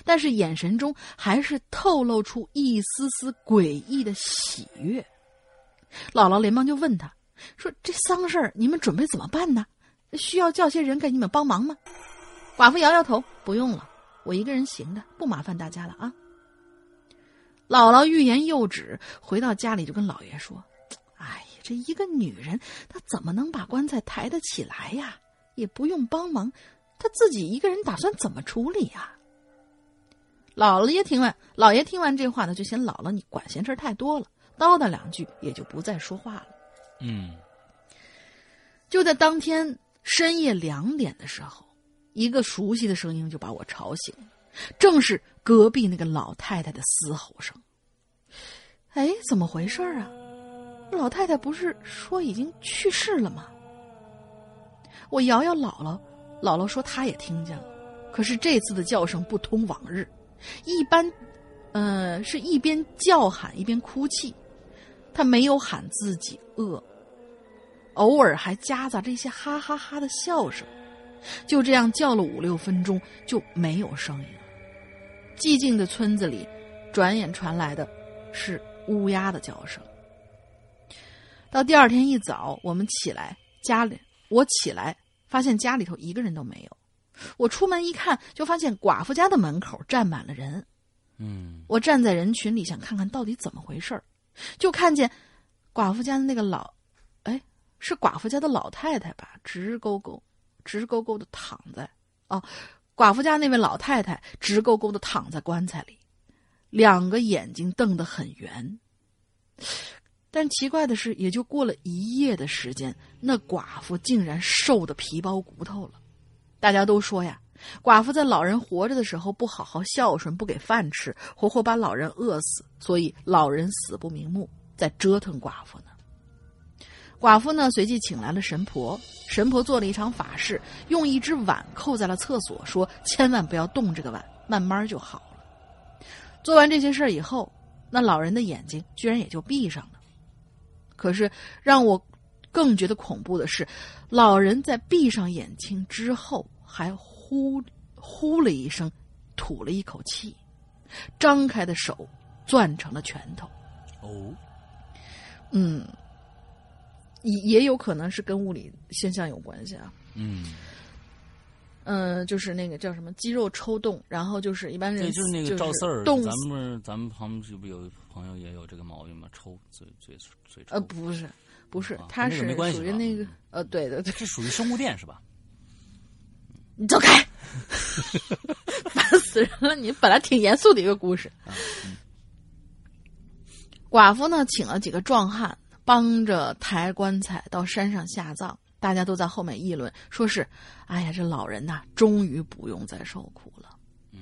但是眼神中还是透露出一丝丝诡异的喜悦。姥姥连忙就问他说：“这丧事儿你们准备怎么办呢？需要叫些人给你们帮忙吗？”寡妇摇摇头：“不用了，我一个人行的，不麻烦大家了啊。”姥姥欲言又止，回到家里就跟老爷说：“哎呀，这一个女人，她怎么能把棺材抬得起来呀？”也不用帮忙，他自己一个人打算怎么处理呀？姥爷听完，老爷听完这话呢，就嫌姥姥你管闲事太多了，叨叨两句也就不再说话了。嗯，就在当天深夜两点的时候，一个熟悉的声音就把我吵醒了，正是隔壁那个老太太的嘶吼声。哎，怎么回事啊？老太太不是说已经去世了吗？我摇摇姥姥，姥姥说她也听见了，可是这次的叫声不同往日，一般，呃，是一边叫喊一边哭泣，她没有喊自己饿。偶尔还夹杂着一些哈哈哈的笑声。就这样叫了五六分钟，就没有声音了。寂静的村子里，转眼传来的是乌鸦的叫声。到第二天一早，我们起来，家里我起来发现家里头一个人都没有。我出门一看，就发现寡妇家的门口站满了人。嗯，我站在人群里想看看到底怎么回事儿，就看见寡妇家的那个老，哎，是寡妇家的老太太吧，直勾勾。直勾勾的躺在，哦，寡妇家那位老太太直勾勾的躺在棺材里，两个眼睛瞪得很圆。但奇怪的是，也就过了一夜的时间，那寡妇竟然瘦的皮包骨头了。大家都说呀，寡妇在老人活着的时候不好好孝顺，不给饭吃，活活把老人饿死，所以老人死不瞑目，在折腾寡妇呢。寡妇呢，随即请来了神婆。神婆做了一场法事，用一只碗扣在了厕所，说：“千万不要动这个碗，慢慢就好了。”做完这些事儿以后，那老人的眼睛居然也就闭上了。可是让我更觉得恐怖的是，老人在闭上眼睛之后，还呼呼了一声，吐了一口气，张开的手攥成了拳头。哦，嗯。也也有可能是跟物理现象有关系啊。嗯，嗯，就是那个叫什么肌肉抽动，然后就是一般人就是那个赵四儿，动咱们咱们旁边是不是有朋友也有这个毛病吗？抽嘴嘴嘴抽？呃，不是，不是，啊他是属于那个吧呃，对对对，是属于生物电是吧？<laughs> 你走开，烦死人了！你本来挺严肃的一个故事。啊嗯寡妇呢，请了几个壮汉帮着抬棺材到山上下葬，大家都在后面议论，说是：“哎呀，这老人呐，终于不用再受苦了。”嗯，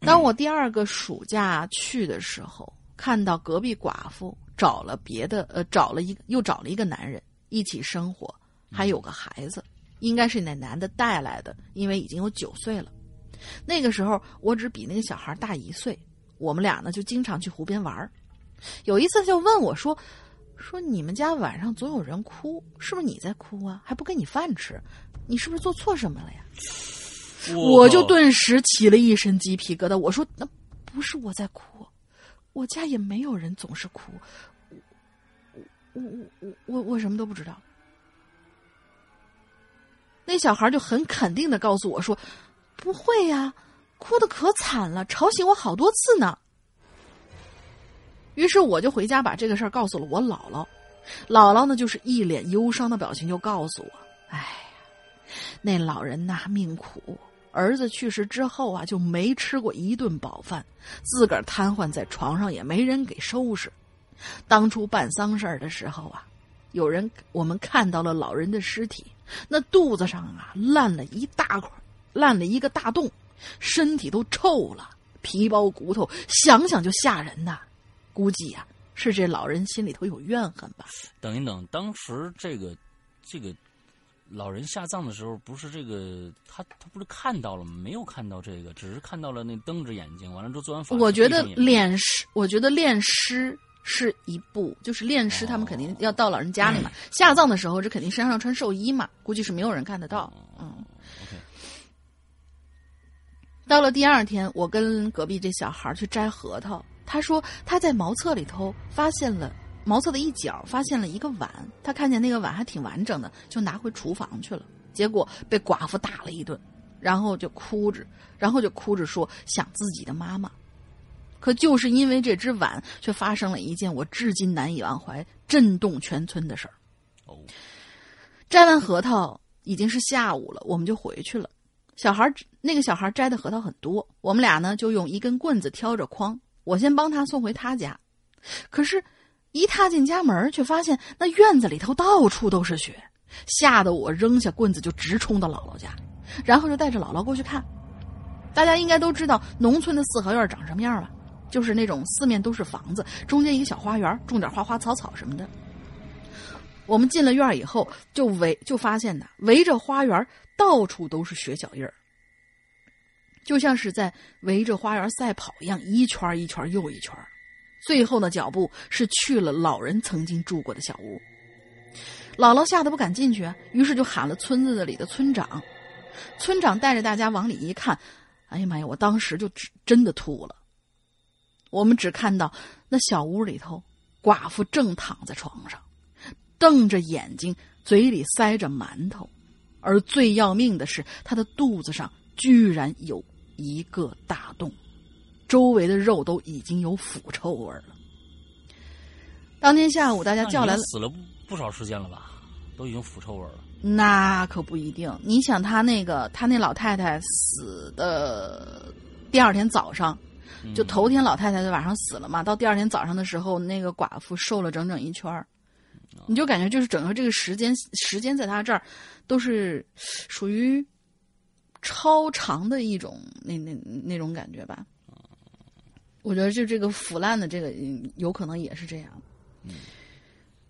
当我第二个暑假去的时候，看到隔壁寡妇找了别的，呃，找了一个又找了一个男人一起生活，还有个孩子，应该是那男的带来的，因为已经有九岁了。那个时候我只比那个小孩大一岁，我们俩呢就经常去湖边玩儿有一次就问我说：“说你们家晚上总有人哭，是不是你在哭啊？还不给你饭吃，你是不是做错什么了呀？”我就顿时起了一身鸡皮疙瘩。我说：“那不是我在哭，我家也没有人总是哭，我我我我我我什么都不知道。”那小孩就很肯定的告诉我说：“不会呀，哭的可惨了，吵醒我好多次呢。”于是我就回家把这个事儿告诉了我姥姥，姥姥呢就是一脸忧伤的表情，就告诉我：“哎呀，那老人呐命苦，儿子去世之后啊就没吃过一顿饱饭，自个儿瘫痪在床上也没人给收拾。当初办丧事儿的时候啊，有人我们看到了老人的尸体，那肚子上啊烂了一大块，烂了一个大洞，身体都臭了，皮包骨头，想想就吓人呐。估计呀、是这老人心里头有怨恨吧。等一等，当时这个这个老人下葬的时候，不是这个他他不是看到了吗？没有看到这个，只是看到了那瞪着眼睛。完了之后做完法，我觉得闭上眼睛练尸，我觉得练尸是一步，就是练尸，他们肯定要到老人家里嘛。下葬的时候，这肯定身上穿寿衣嘛，估计是没有人看得到。嗯，OK，到了第二天，我跟隔壁这小孩去摘核桃，他说他在茅厕里头发现了茅厕的一角，发现了一个碗，他看见那个碗还挺完整的，就拿回厨房去了，结果被寡妇打了一顿，然后就哭着，然后就哭着说想自己的妈妈。可就是因为这只碗，却发生了一件我至今难以忘怀、震动全村的事儿。哦，摘完核桃已经是下午了，我们就回去了。小孩那个小孩摘的核桃很多，我们俩呢就用一根棍子挑着筐，我先帮他送回他家。可是，一踏进家门，却发现那院子里头到处都是雪，吓得我扔下棍子就直冲到姥姥家，然后就带着姥姥过去看。大家应该都知道农村的四合院长什么样吧？就是那种四面都是房子，中间一个小花园，种点花花草草什么的。我们进了院以后，就围就发现呐，围着花园到处都是雪脚印儿，就像是在围着花园赛跑一样，一圈一圈又一圈。最后的脚步是去了老人曾经住过的小屋。姥姥吓得不敢进去，于是就喊了村子里的村长。村长带着大家往里一看，哎呀妈呀！我当时就真的吐了。我们只看到那小屋里头，寡妇正躺在床上，瞪着眼睛，嘴里塞着馒头，而最要命的是，她的肚子上居然有一个大洞，周围的肉都已经有腐臭味了。当天下午，大家叫来了，死了不不少时间了吧？都已经腐臭味了。那可不一定。你想，他那个他那老太太死的第二天早上，就头天老太太在晚上死了嘛，到第二天早上的时候，那个寡妇瘦了整整一圈儿。你就感觉就是整个这个时间时间在他这儿都是属于超长的一种那那那种感觉吧。我觉得就这个腐烂的这个有可能也是这样。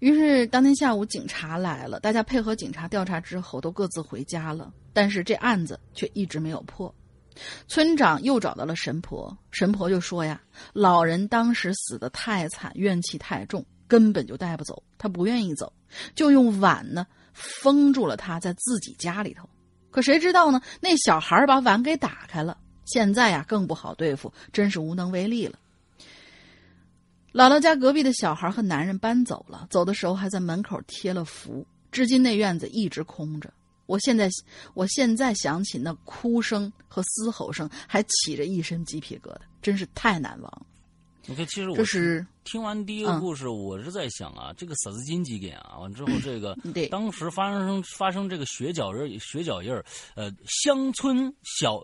于是当天下午，警察来了，大家配合警察调查之后，都各自回家了。但是这案子却一直没有破。村长又找到了神婆，神婆就说呀：“老人当时死的太惨，怨气太重，根本就带不走。他不愿意走，就用碗呢封住了他在自己家里头。可谁知道呢？那小孩把碗给打开了。现在呀，更不好对付，真是无能为力了。”姥姥家隔壁的小孩和男人搬走了，走的时候还在门口贴了符。至今那院子一直空着。我现在，我现在想起那哭声和嘶吼声，还起着一身鸡皮疙瘩，真是太难忘了。OK，其实我是听完第一个故事，我是在想啊，这个撒字金几点啊？完之后，这个 <laughs> 当时发生发生这个血脚印血脚印呃，乡村小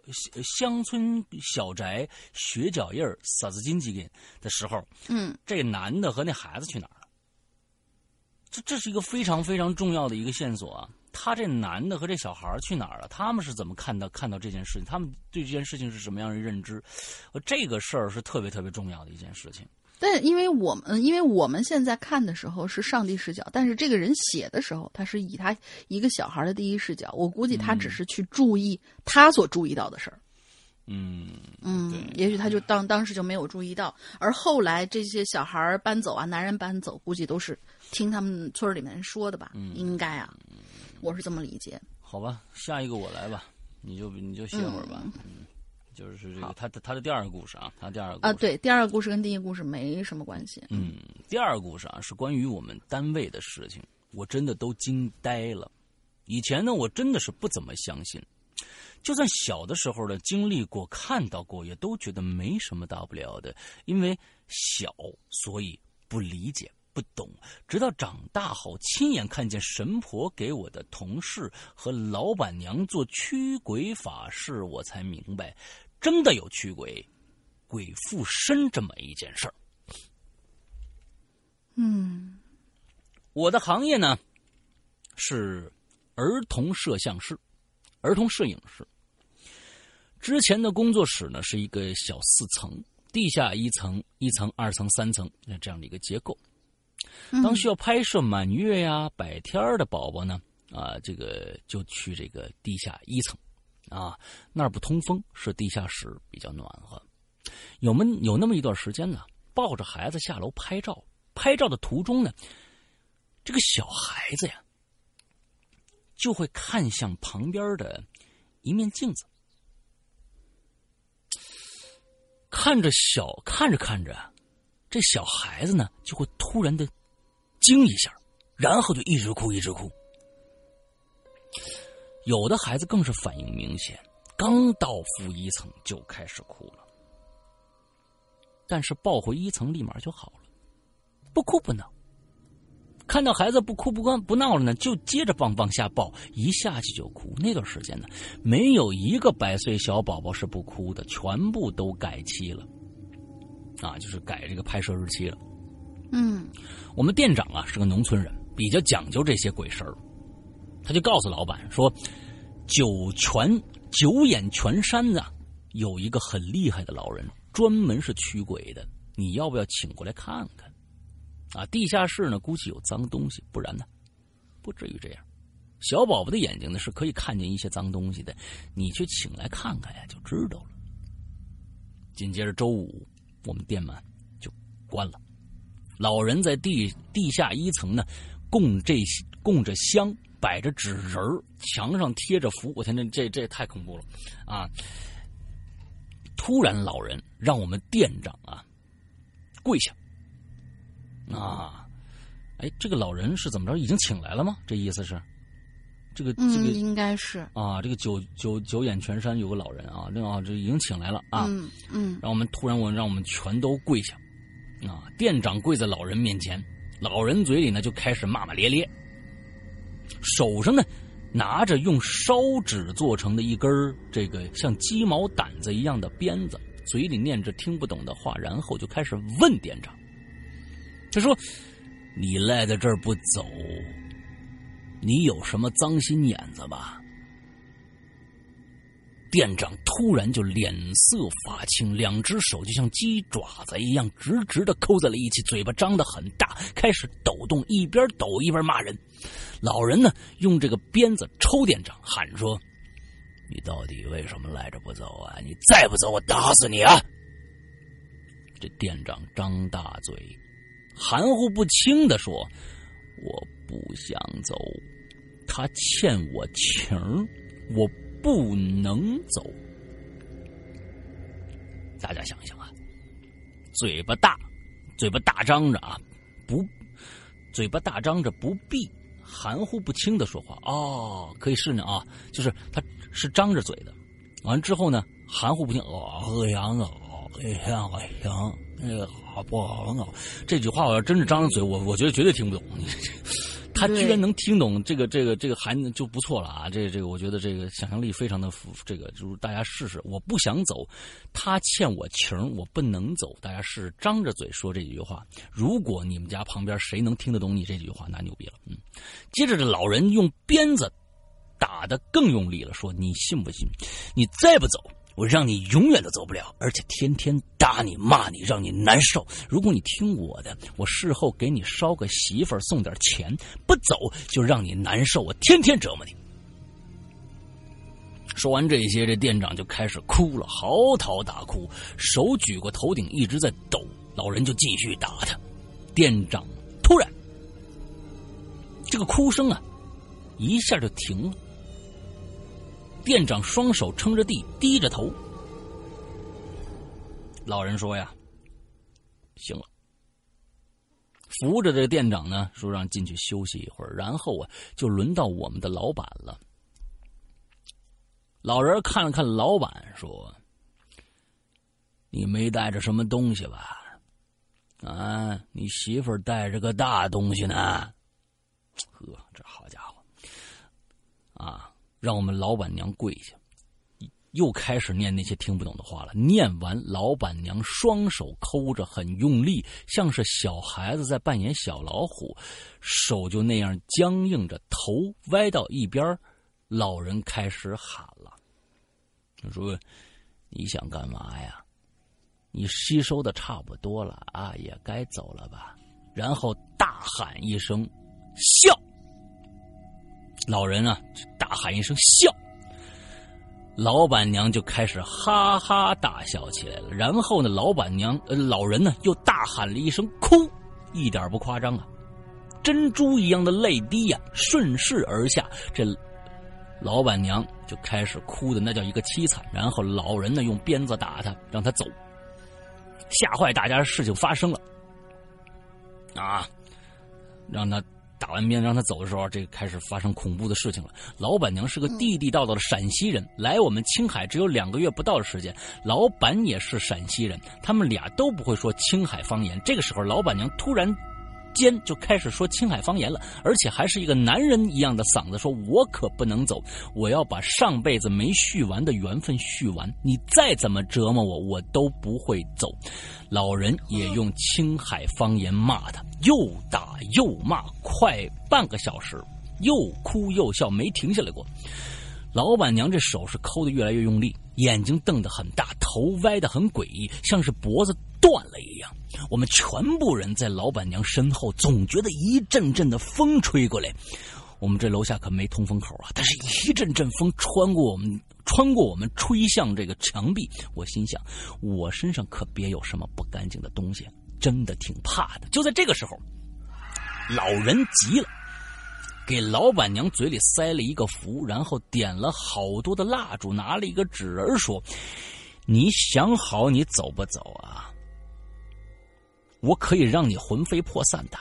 乡村小宅血脚印撒字金几点的时候，嗯，这男的和那孩子去哪儿了？这这是一个非常非常重要的一个线索啊。他这男的和这小孩去哪儿了？他们是怎么看到看到这件事情？他们对这件事情是什么样的认知？这个事儿是特别特别重要的一件事情。但因为我们，因为我们现在看的时候是上帝视角，但是这个人写的时候，他是以他一个小孩的第一视角。我估计他只是去注意他所注意到的事儿。嗯嗯，也许他就当当时就没有注意到，而后来这些小孩搬走啊，男人搬走，估计都是听他们村里面人说的吧？应该啊。我是这么理解，好吧，下一个我来吧，你就你就歇会儿吧，嗯，就是这个他的他的第二个故事啊，他第二个啊，对，第二个故事跟第一个故事没什么关系，嗯，第二个故事啊是关于我们单位的事情，我真的都惊呆了，以前呢我真的是不怎么相信，就算小的时候呢经历过看到过，也都觉得没什么大不了的，因为小所以不理解。不懂，直到长大后亲眼看见神婆给我的同事和老板娘做驱鬼法事，我才明白，真的有驱鬼、鬼附身这么一件事儿。嗯，我的行业呢是儿童摄像师、儿童摄影师。之前的工作室呢是一个小四层，地下一层、一层、二层、三层这样的一个结构。当需要拍摄满月呀、百天的宝宝呢，啊，这个就去这个地下一层，啊，那儿不通风，是地下室比较暖和。有么有那么一段时间呢，抱着孩子下楼拍照，拍照的途中呢，这个小孩子呀，就会看向旁边的一面镜子，看着小看着看着，这小孩子呢就会突然的。惊一下，然后就一直哭，一直哭。有的孩子更是反应明显，刚到负一层就开始哭了。但是抱回一层立马就好了，不哭不闹。看到孩子不哭不关不闹了呢，就接着往往下抱，一下去就哭。那段时间呢，没有一个百岁小宝宝是不哭的，全部都改期了。啊，就是改这个拍摄日期了。嗯，我们店长啊是个农村人，比较讲究这些鬼事儿，他就告诉老板说：“九泉九眼泉山啊，有一个很厉害的老人，专门是驱鬼的，你要不要请过来看看？啊，地下室呢估计有脏东西，不然呢不至于这样。小宝宝的眼睛呢是可以看见一些脏东西的，你去请来看看呀，就知道了。”紧接着周五，我们店门就关了。老人在地地下一层呢，供这供着香，摆着纸人墙上贴着符。我天，这这这太恐怖了啊！突然，老人让我们店长啊跪下啊！哎，这个老人是怎么着？已经请来了吗？这意思是？这个这个应该是啊，这个九九九眼泉山有个老人啊，那啊这已经请来了啊，嗯嗯，让我们突然我让我们全都跪下，啊，店长跪在老人面前，老人嘴里呢就开始骂骂咧咧，手上呢拿着用烧纸做成的一根这个像鸡毛掸子一样的鞭子，嘴里念着听不懂的话，然后就开始问店长，他说：“你赖在这儿不走？”你有什么脏心眼子吧？店长突然就脸色发青，两只手就像鸡爪子一样直直的扣在了一起，嘴巴张得很大，开始抖动，一边抖一边骂人。老人呢，用这个鞭子抽店长，喊说：“你到底为什么赖着不走啊？你再不走，我打死你啊！”这店长张大嘴，含糊不清的说：“我。”不想走，他欠我情我不能走。大家想一想啊，嘴巴大，嘴巴大张着啊，不，嘴巴大张着不闭含糊不清的说话哦，可以试呢啊，就是他是张着嘴的，完之后呢，含糊不清哦，哎呀啊，哎呀哎呀，那个好不好？这句话我要真是张着嘴，我我觉得绝对听不懂。他居然能听懂这个这个这个含就不错了啊！这这个我觉得这个想象力非常的这个，就是大家试试。我不想走，他欠我情我不能走。大家试试张着嘴说这几句话。如果你们家旁边谁能听得懂你这句话，那牛逼了。嗯，接着这老人用鞭子打的更用力了，说：“你信不信？你再不走。”我让你永远都走不了，而且天天打你骂你，让你难受。如果你听我的，我事后给你捎个媳妇儿，送点钱；不走就让你难受，我天天折磨你。说完这些，这店长就开始哭了，嚎啕大哭，手举过头顶一直在抖。老人就继续打他。店长突然，这个哭声啊，一下就停了。店长双手撑着地，低着头。老人说：“呀，行了。”扶着这店长呢，说让进去休息一会儿，然后啊，就轮到我们的老板了。老人看了看老板，说：“你没带着什么东西吧？啊，你媳妇带着个大东西呢。呵，这好家伙，啊！”让我们老板娘跪下，又开始念那些听不懂的话了。念完，老板娘双手抠着，很用力，像是小孩子在扮演小老虎，手就那样僵硬着，头歪到一边。老人开始喊了：“他说，你想干嘛呀？你吸收的差不多了啊，也该走了吧？”然后大喊一声：“笑！”老人啊，大喊一声“笑”，老板娘就开始哈哈大笑起来了。然后呢，老板娘呃，老人呢又大喊了一声“哭”，一点不夸张啊，珍珠一样的泪滴呀顺势而下。这老板娘就开始哭的那叫一个凄惨。然后老人呢用鞭子打他，让他走，吓坏大家。事情发生了啊，让他。打完鞭让他走的时候，这个开始发生恐怖的事情了。老板娘是个地地道道的陕西人，来我们青海只有两个月不到的时间。老板也是陕西人，他们俩都不会说青海方言。这个时候，老板娘突然。间就开始说青海方言了，而且还是一个男人一样的嗓子，说我可不能走，我要把上辈子没续完的缘分续完。你再怎么折磨我，我都不会走。老人也用青海方言骂他，又打又骂，快半个小时，又哭又笑，没停下来过。老板娘这手是抠的越来越用力，眼睛瞪得很大，头歪得很诡异，像是脖子断了一样。我们全部人在老板娘身后，总觉得一阵阵的风吹过来。我们这楼下可没通风口啊，但是一阵阵风穿过我们，穿过我们吹向这个墙壁。我心想，我身上可别有什么不干净的东西，真的挺怕的。就在这个时候，老人急了。给老板娘嘴里塞了一个符，然后点了好多的蜡烛，拿了一个纸人说：“你想好你走不走啊？我可以让你魂飞魄散的。”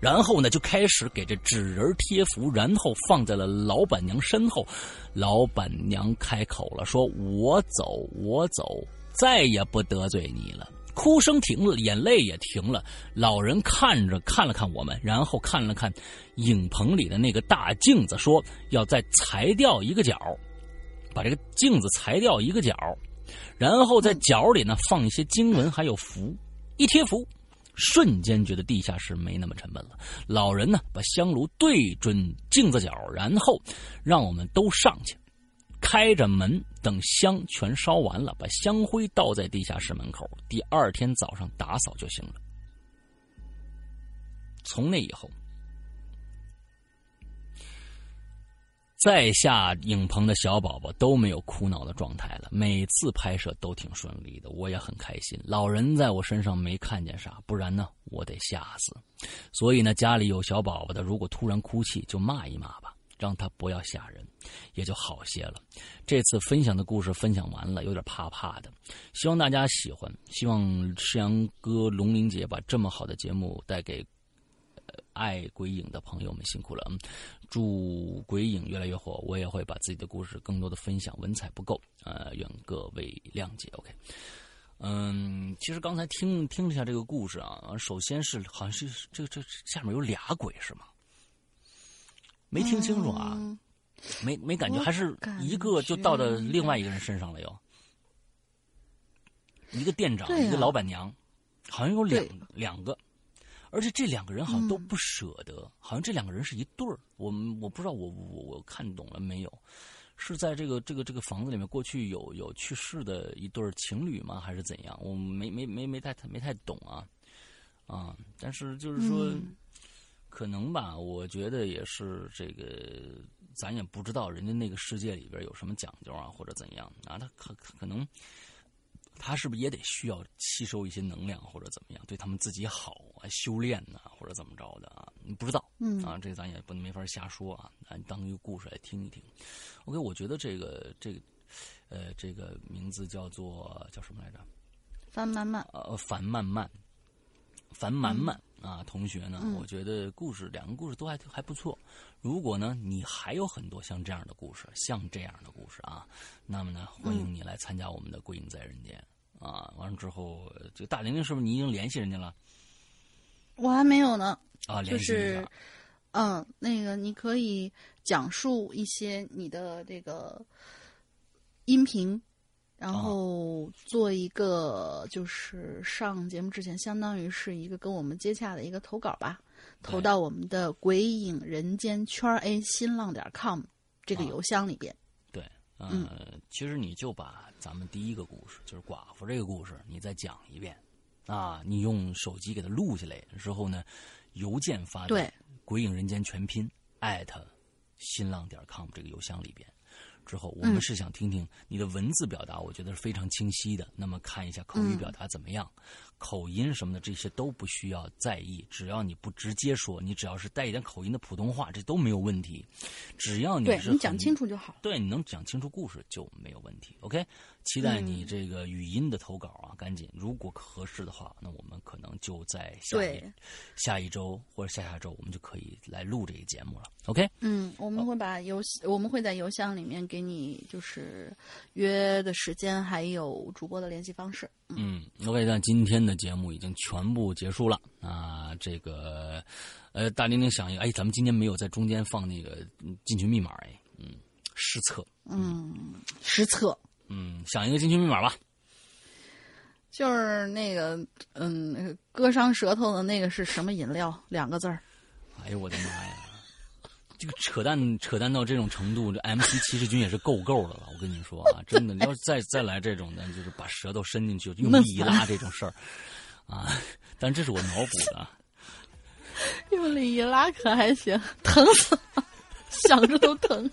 然后呢，就开始给这纸人贴符，然后放在了老板娘身后。老板娘开口了，说：“我走，我走，再也不得罪你了。”哭声停了，眼泪也停了。老人看着看了看我们，然后看了看影棚里的那个大镜子，说：“要再裁掉一个角，把这个镜子裁掉一个角，然后在角里呢放一些经文，还有符，一贴符。”瞬间觉得地下室没那么沉闷了。老人呢，把香炉对准镜子角，然后让我们都上去，开着门，等香全烧完了，把香灰倒在地下室门口。第二天早上打扫就行了。从那以后。在下影棚的小宝宝都没有哭闹的状态了，每次拍摄都挺顺利的，我也很开心。老人在我身上没看见啥，不然呢我得吓死。所以呢，家里有小宝宝的，如果突然哭泣，就骂一骂吧，让他不要吓人，也就好些了。这次分享的故事分享完了，有点怕怕的，希望大家喜欢。希望世阳哥、龙玲姐把这么好的节目带给。爱鬼影的朋友们辛苦了，嗯，祝鬼影越来越火。我也会把自己的故事更多的分享，文采不够，呃，愿各位谅解。OK，嗯，其实刚才听听了一下这个故事啊，首先是好像是这这下面有俩鬼是吗？没听清楚啊，没没感觉，还是一个就到了另外一个人身上了又，一个店长，一个老板娘，好像有两两个。而且这两个人好像都不舍得，好像这两个人是一对儿。我们我不知道，我我我看懂了没有？是在这个这个这个房子里面，过去有有去世的一对情侣吗？还是怎样？我没没没没太没太懂啊啊！但是就是说，可能吧，我觉得也是这个，咱也不知道人家那个世界里边有什么讲究啊，或者怎样啊？他可可能。他是不是也得需要吸收一些能量，或者怎么样，对他们自己好啊，修炼呢，或者怎么着的啊？你不知道，嗯啊，这咱也不能没法瞎说啊，咱，当一个故事来听一听。OK，我觉得这个这个呃，这个名字叫做叫什么来着？樊曼曼。呃，樊曼曼，樊曼曼啊，同学呢？我觉得故事两个故事都还还不错。如果呢，你还有很多像这样的故事，像这样的故事啊，那么呢，欢迎你来参加我们的《归隐在人间》啊。完了之后，这个大玲玲是不是你已经联系人家了？我还没有呢。啊，就是，嗯，那个你可以讲述一些你的这个音频，然后做一个就是上节目之前，相当于是一个跟我们接洽的一个投稿吧。投到我们的“鬼影人间圈 A 新浪点 com” 这个邮箱里边。对，嗯，其实你就把咱们第一个故事，就是寡妇这个故事，你再讲一遍啊！你用手机给它录下来之后呢，邮件发对“鬼影人间全拼”艾特新浪点 com 这个邮箱里边。之后，我们是想听听你的文字表达，我觉得是非常清晰的。那么看一下口语表达怎么样，口音什么的这些都不需要在意，只要你不直接说，你只要是带一点口音的普通话，这都没有问题。只要你是你讲清楚就好，对，你能讲清楚故事就没有问题。OK。期待你这个语音的投稿啊，赶紧！如果合适的话，那我们可能就在下一下一周或者下下周，我们就可以来录这个节目了。OK？嗯，我们会把邮我们会在邮箱里面给你就是约的时间，还有主播的联系方式。嗯，OK，那今天的节目已经全部结束了啊！这个呃，大玲玲想一个，哎，咱们今天没有在中间放那个进群密码哎，嗯，失策，嗯，实测。嗯，想一个进群密码吧。就是那个，嗯，割伤舌头的那个是什么饮料？两个字儿。哎呦我的妈呀！这个扯淡扯淡到这种程度，这 MC 骑士军也是够够的了。我跟你说啊，真的，你要是再 <laughs> 再来这种的，就是把舌头伸进去用力一拉这种事儿啊。但这是我脑补的。<laughs> 用力一拉可还行，疼死了，<laughs> 想着都疼。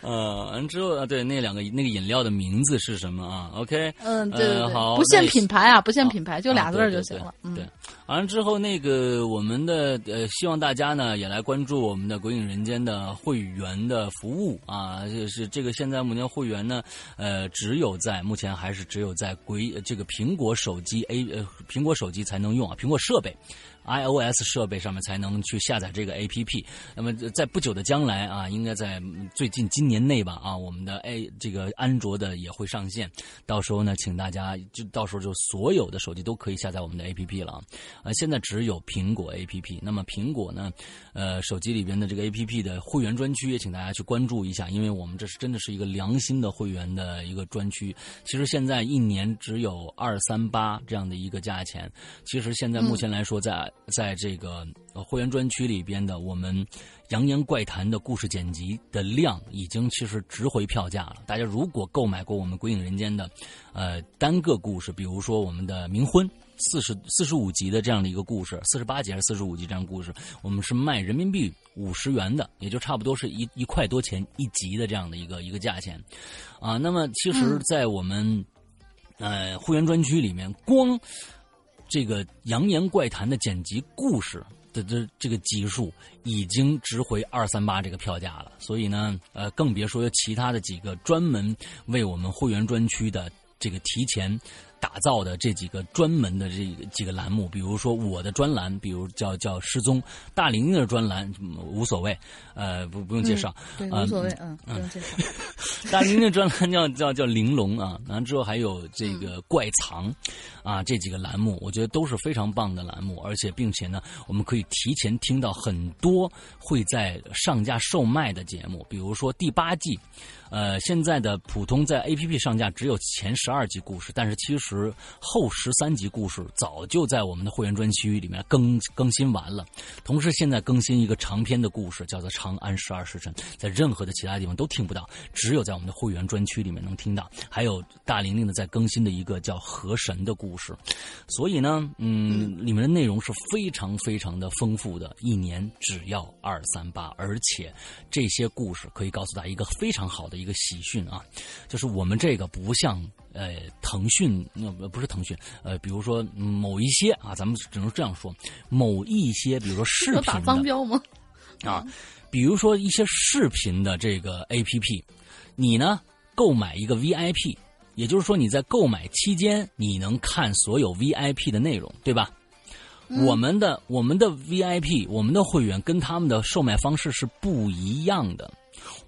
呃，完之后啊，对，那两个那个饮料的名字是什么啊？OK，嗯，对对对，好，不限品牌啊，不限品牌，就俩字儿就行了。对，完了之后，那个我们的呃，希望大家呢也来关注我们的《鬼影人间》的会员的服务啊，就是这个现在目前会员呢，呃，只有在目前还是只有在鬼这个苹果手机 A 呃苹果手机才能用啊，苹果设备。iOS 设备上面才能去下载这个 APP。那么在不久的将来啊，应该在最近今年内吧啊，我们的 A 这个安卓的也会上线。到时候呢，请大家就到时候就所有的手机都可以下载我们的 APP 了啊。现在只有苹果 APP。那么苹果呢，呃，手机里边的这个 APP 的会员专区也请大家去关注一下，因为我们这是真的是一个良心的会员的一个专区。其实现在一年只有二三八这样的一个价钱。其实现在目前来说，在在这个会员专区里边的我们《扬言怪谈》的故事剪辑的量，已经其实值回票价了。大家如果购买过我们《鬼影人间》的，呃，单个故事，比如说我们的冥婚四十四十五集的这样的一个故事，四十八集还是四十五集这样故事，我们是卖人民币五十元的，也就差不多是一一块多钱一集的这样的一个一个价钱，啊，那么其实，在我们呃会员专区里面，光。这个《扬言怪谈》的剪辑故事的这这个集数已经值回二三八这个票价了，所以呢，呃，更别说其他的几个专门为我们会员专区的这个提前。打造的这几个专门的这几个栏目，比如说我的专栏，比如叫叫失踪，大玲玲的专栏无所谓，呃，不不用介绍，对，无所谓，嗯，不用介绍。<laughs> 大玲玲的专栏叫叫叫玲珑啊，完了之后还有这个怪藏，啊，这几个栏目我觉得都是非常棒的栏目，而且并且呢，我们可以提前听到很多会在上架售卖的节目，比如说第八季。呃，现在的普通在 A P P 上架只有前十二集故事，但是其实后十三集故事早就在我们的会员专区里面更更新完了。同时，现在更新一个长篇的故事，叫做《长安十二时辰》，在任何的其他地方都听不到，只有在我们的会员专区里面能听到。还有大玲玲的在更新的一个叫《河神》的故事，所以呢，嗯，里面的内容是非常非常的丰富的，一年只要二三八，而且这些故事可以告诉大家一个非常好的。一个喜讯啊，就是我们这个不像呃腾讯，那不是腾讯，呃，比如说某一些啊，咱们只能这样说，某一些，比如说视频打方标吗？啊，比如说一些视频的这个 A P P，你呢购买一个 V I P，也就是说你在购买期间你能看所有 V I P 的内容，对吧？我们的我们的 V I P，我们的会员跟他们的售卖方式是不一样的。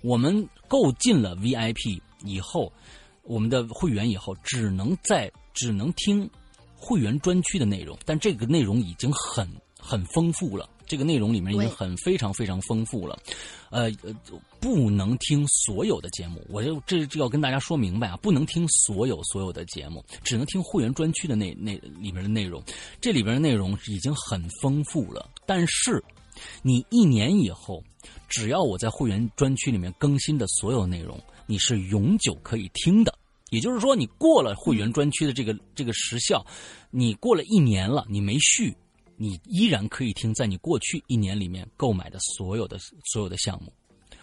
我们购进了 VIP 以后，我们的会员以后只能在只能听会员专区的内容，但这个内容已经很很丰富了。这个内容里面已经很非常非常丰富了，呃呃，不能听所有的节目，我就这就要跟大家说明白啊，不能听所有所有的节目，只能听会员专区的那那里面的内容。这里边的内容已经很丰富了，但是你一年以后。只要我在会员专区里面更新的所有内容，你是永久可以听的。也就是说，你过了会员专区的这个这个时效，你过了一年了，你没续，你依然可以听在你过去一年里面购买的所有的所有的项目。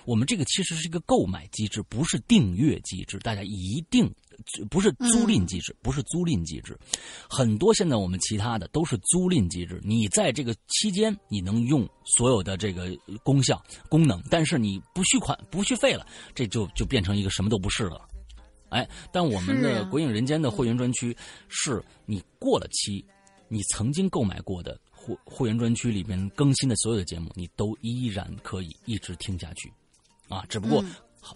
我们这个其实是一个购买机制，不是订阅机制，大家一定。不是租赁机制，不是租赁机制，很多现在我们其他的都是租赁机制。你在这个期间，你能用所有的这个功效功能，但是你不续款不续费了，这就就变成一个什么都不是了。哎，但我们的《鬼影人间》的会员专区，是你过了期，你曾经购买过的会会员专区里边更新的所有的节目，你都依然可以一直听下去，啊，只不过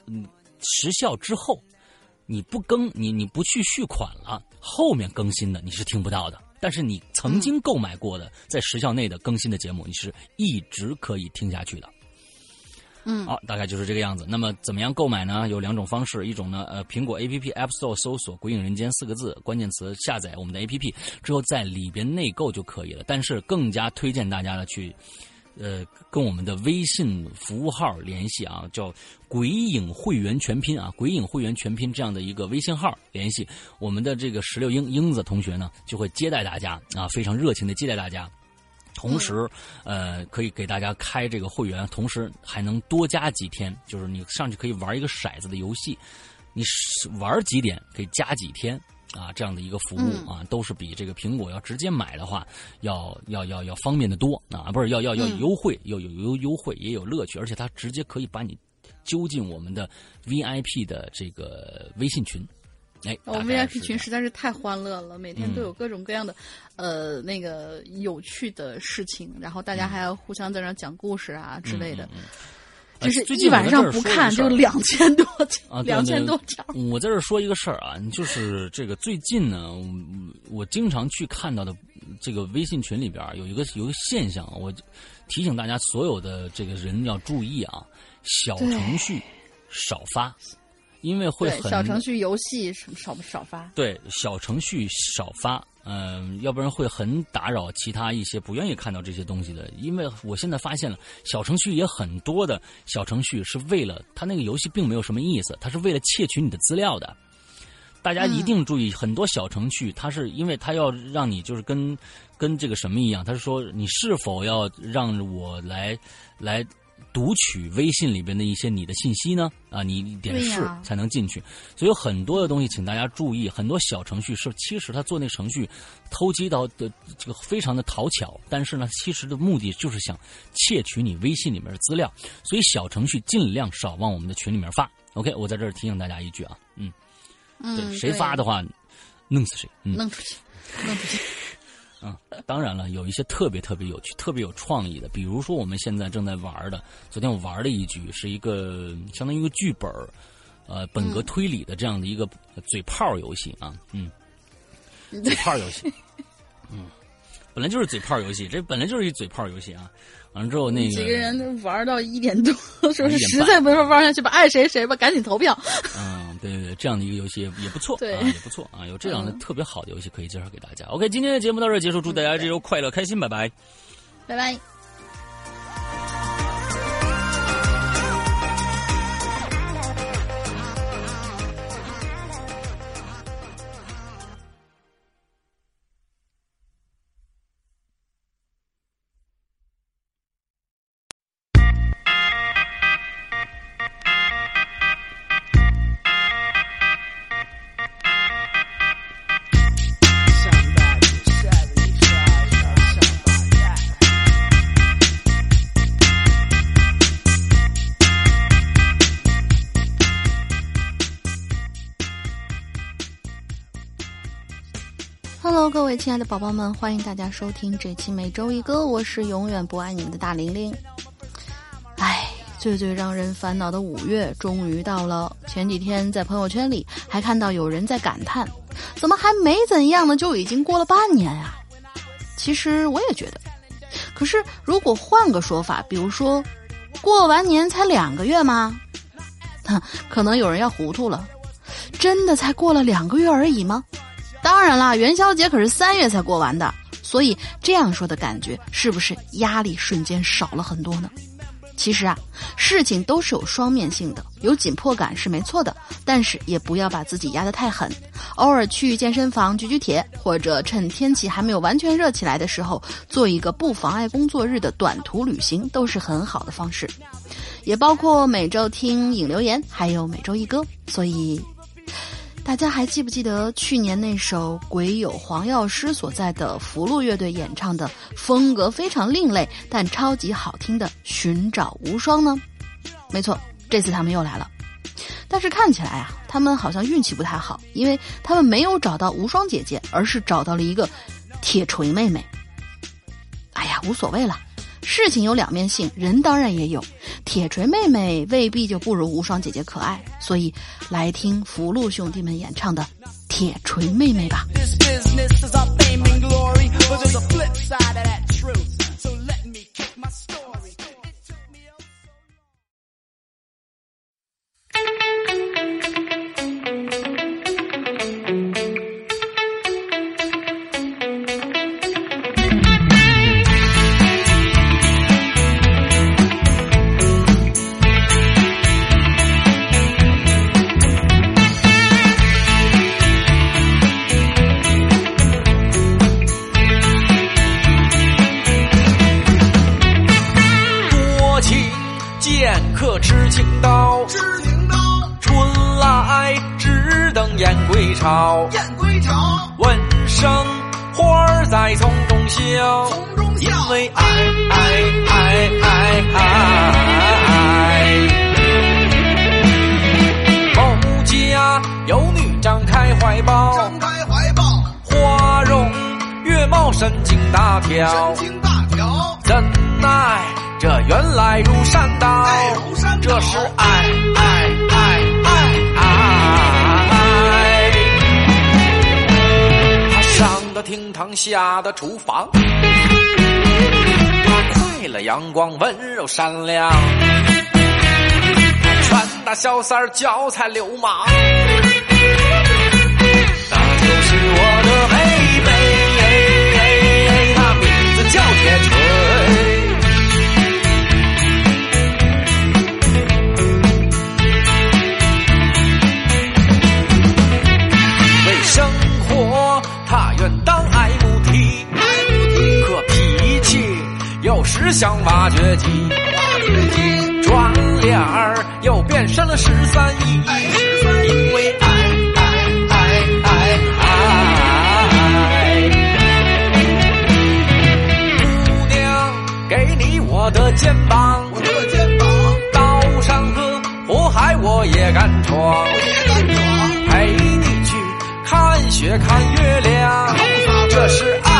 嗯时效之后。你不更你你不去续款了，后面更新的你是听不到的。但是你曾经购买过的在时效内的更新的节目，你是一直可以听下去的。嗯，好，大概就是这个样子。那么怎么样购买呢？有两种方式，一种呢，呃，苹果 A P P App Store 搜索“鬼影人间”四个字，关键词下载我们的 A P P 之后，在里边内购就可以了。但是更加推荐大家呢去。呃，跟我们的微信服务号联系啊，叫“鬼影会员全拼”啊，“鬼影会员全拼”这样的一个微信号联系，我们的这个石榴英英子同学呢，就会接待大家啊，非常热情的接待大家。同时，呃，可以给大家开这个会员，同时还能多加几天，就是你上去可以玩一个骰子的游戏，你玩几点可以加几天啊，这样的一个服务啊，都是比这个苹果要直接买的话要要要要方便的多啊，不是要要要优惠，要有优优惠也有乐趣，而且它直接可以把你揪进我们的 VIP 的这个微信群。哎，我们 VIP 群实在是太欢乐了，每天都有各种各样的，呃，那个有趣的事情，然后大家还要互相在那讲故事啊之类的。就是一晚上不看就两千多啊，<laughs> 两千多条。我在这说一个事儿啊，就是这个最近呢，我经常去看到的这个微信群里边有一个有一个现象，我提醒大家所有的这个人要注意啊，小程序少发。因为会很小程序游戏少少发，对小程序少发，嗯，要不然会很打扰其他一些不愿意看到这些东西的。因为我现在发现了，小程序也很多的小程序是为了它那个游戏并没有什么意思，它是为了窃取你的资料的。大家一定注意，很多小程序它是因为它要让你就是跟跟这个什么一样，它是说你是否要让我来来。读取微信里边的一些你的信息呢？啊，你点是才能进去，所以有很多的东西，请大家注意。很多小程序是其实他做那程序偷鸡到的这个非常的讨巧，但是呢，其实的目的就是想窃取你微信里面的资料。所以小程序尽量少往我们的群里面发。OK，我在这儿提醒大家一句啊，嗯，对，谁发的话，弄死谁，弄出去，弄出去。嗯，当然了，有一些特别特别有趣、特别有创意的，比如说我们现在正在玩的，昨天我玩了一局，是一个相当于一个剧本呃，本格推理的这样的一个嘴炮游戏啊，嗯，嘴炮游戏，嗯，本来就是嘴炮游戏，这本来就是一嘴炮游戏啊。完了之后，那个几个人都玩到一点多，说 <laughs> 是实在没法玩下去吧，爱谁谁吧，赶紧投票。嗯，对对对，这样的一个游戏也不错，对，也不错啊，有这样的特别好的游戏可以介绍给大家。OK，今天的节目到这结束，祝大家这周快乐开心，拜拜，拜拜。亲爱的宝宝们，欢迎大家收听这期每周一歌，我是永远不爱你们的大玲玲。唉，最最让人烦恼的五月终于到了。前几天在朋友圈里还看到有人在感叹，怎么还没怎样呢，就已经过了半年啊？其实我也觉得，可是如果换个说法，比如说过完年才两个月吗？哼，可能有人要糊涂了，真的才过了两个月而已吗？当然啦，元宵节可是三月才过完的，所以这样说的感觉是不是压力瞬间少了很多呢？其实啊，事情都是有双面性的，有紧迫感是没错的，但是也不要把自己压得太狠。偶尔去健身房举举铁，或者趁天气还没有完全热起来的时候，做一个不妨碍工作日的短途旅行，都是很好的方式。也包括每周听影留言，还有每周一歌，所以。大家还记不记得去年那首鬼友黄药师所在的福禄乐队演唱的风格非常另类但超级好听的《寻找无双》呢？没错，这次他们又来了，但是看起来啊，他们好像运气不太好，因为他们没有找到无双姐姐，而是找到了一个铁锤妹妹。哎呀，无所谓了。事情有两面性，人当然也有。铁锤妹妹未必就不如无双姐姐可爱，所以来听福禄兄弟们演唱的《铁锤妹妹》吧。you 为爱爱爱爱爱。某家有女张开怀抱，张开怀抱，花容月貌，神经大条神，经大条，怎奈这原来如山倒这是爱爱爱爱爱。他上的厅堂，下的厨房，他快乐阳光，温柔善良，拳打小三儿，脚踩流氓，那就是我的妹妹，她名字叫铁锤。有时像挖掘机，挖掘机，转脸儿又变身了十三亿，十三姨因为爱爱爱爱爱。姑娘，给你我的肩膀，我的肩膀，刀山和火海我也敢闯。我也敢闯，陪你去看雪看月亮，这是爱爱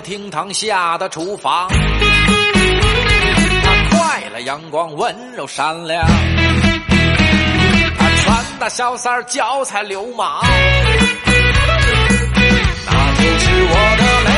厅堂，下的厨房，他快乐阳光，温柔善良。他穿的小三，脚踩流氓，那就是我的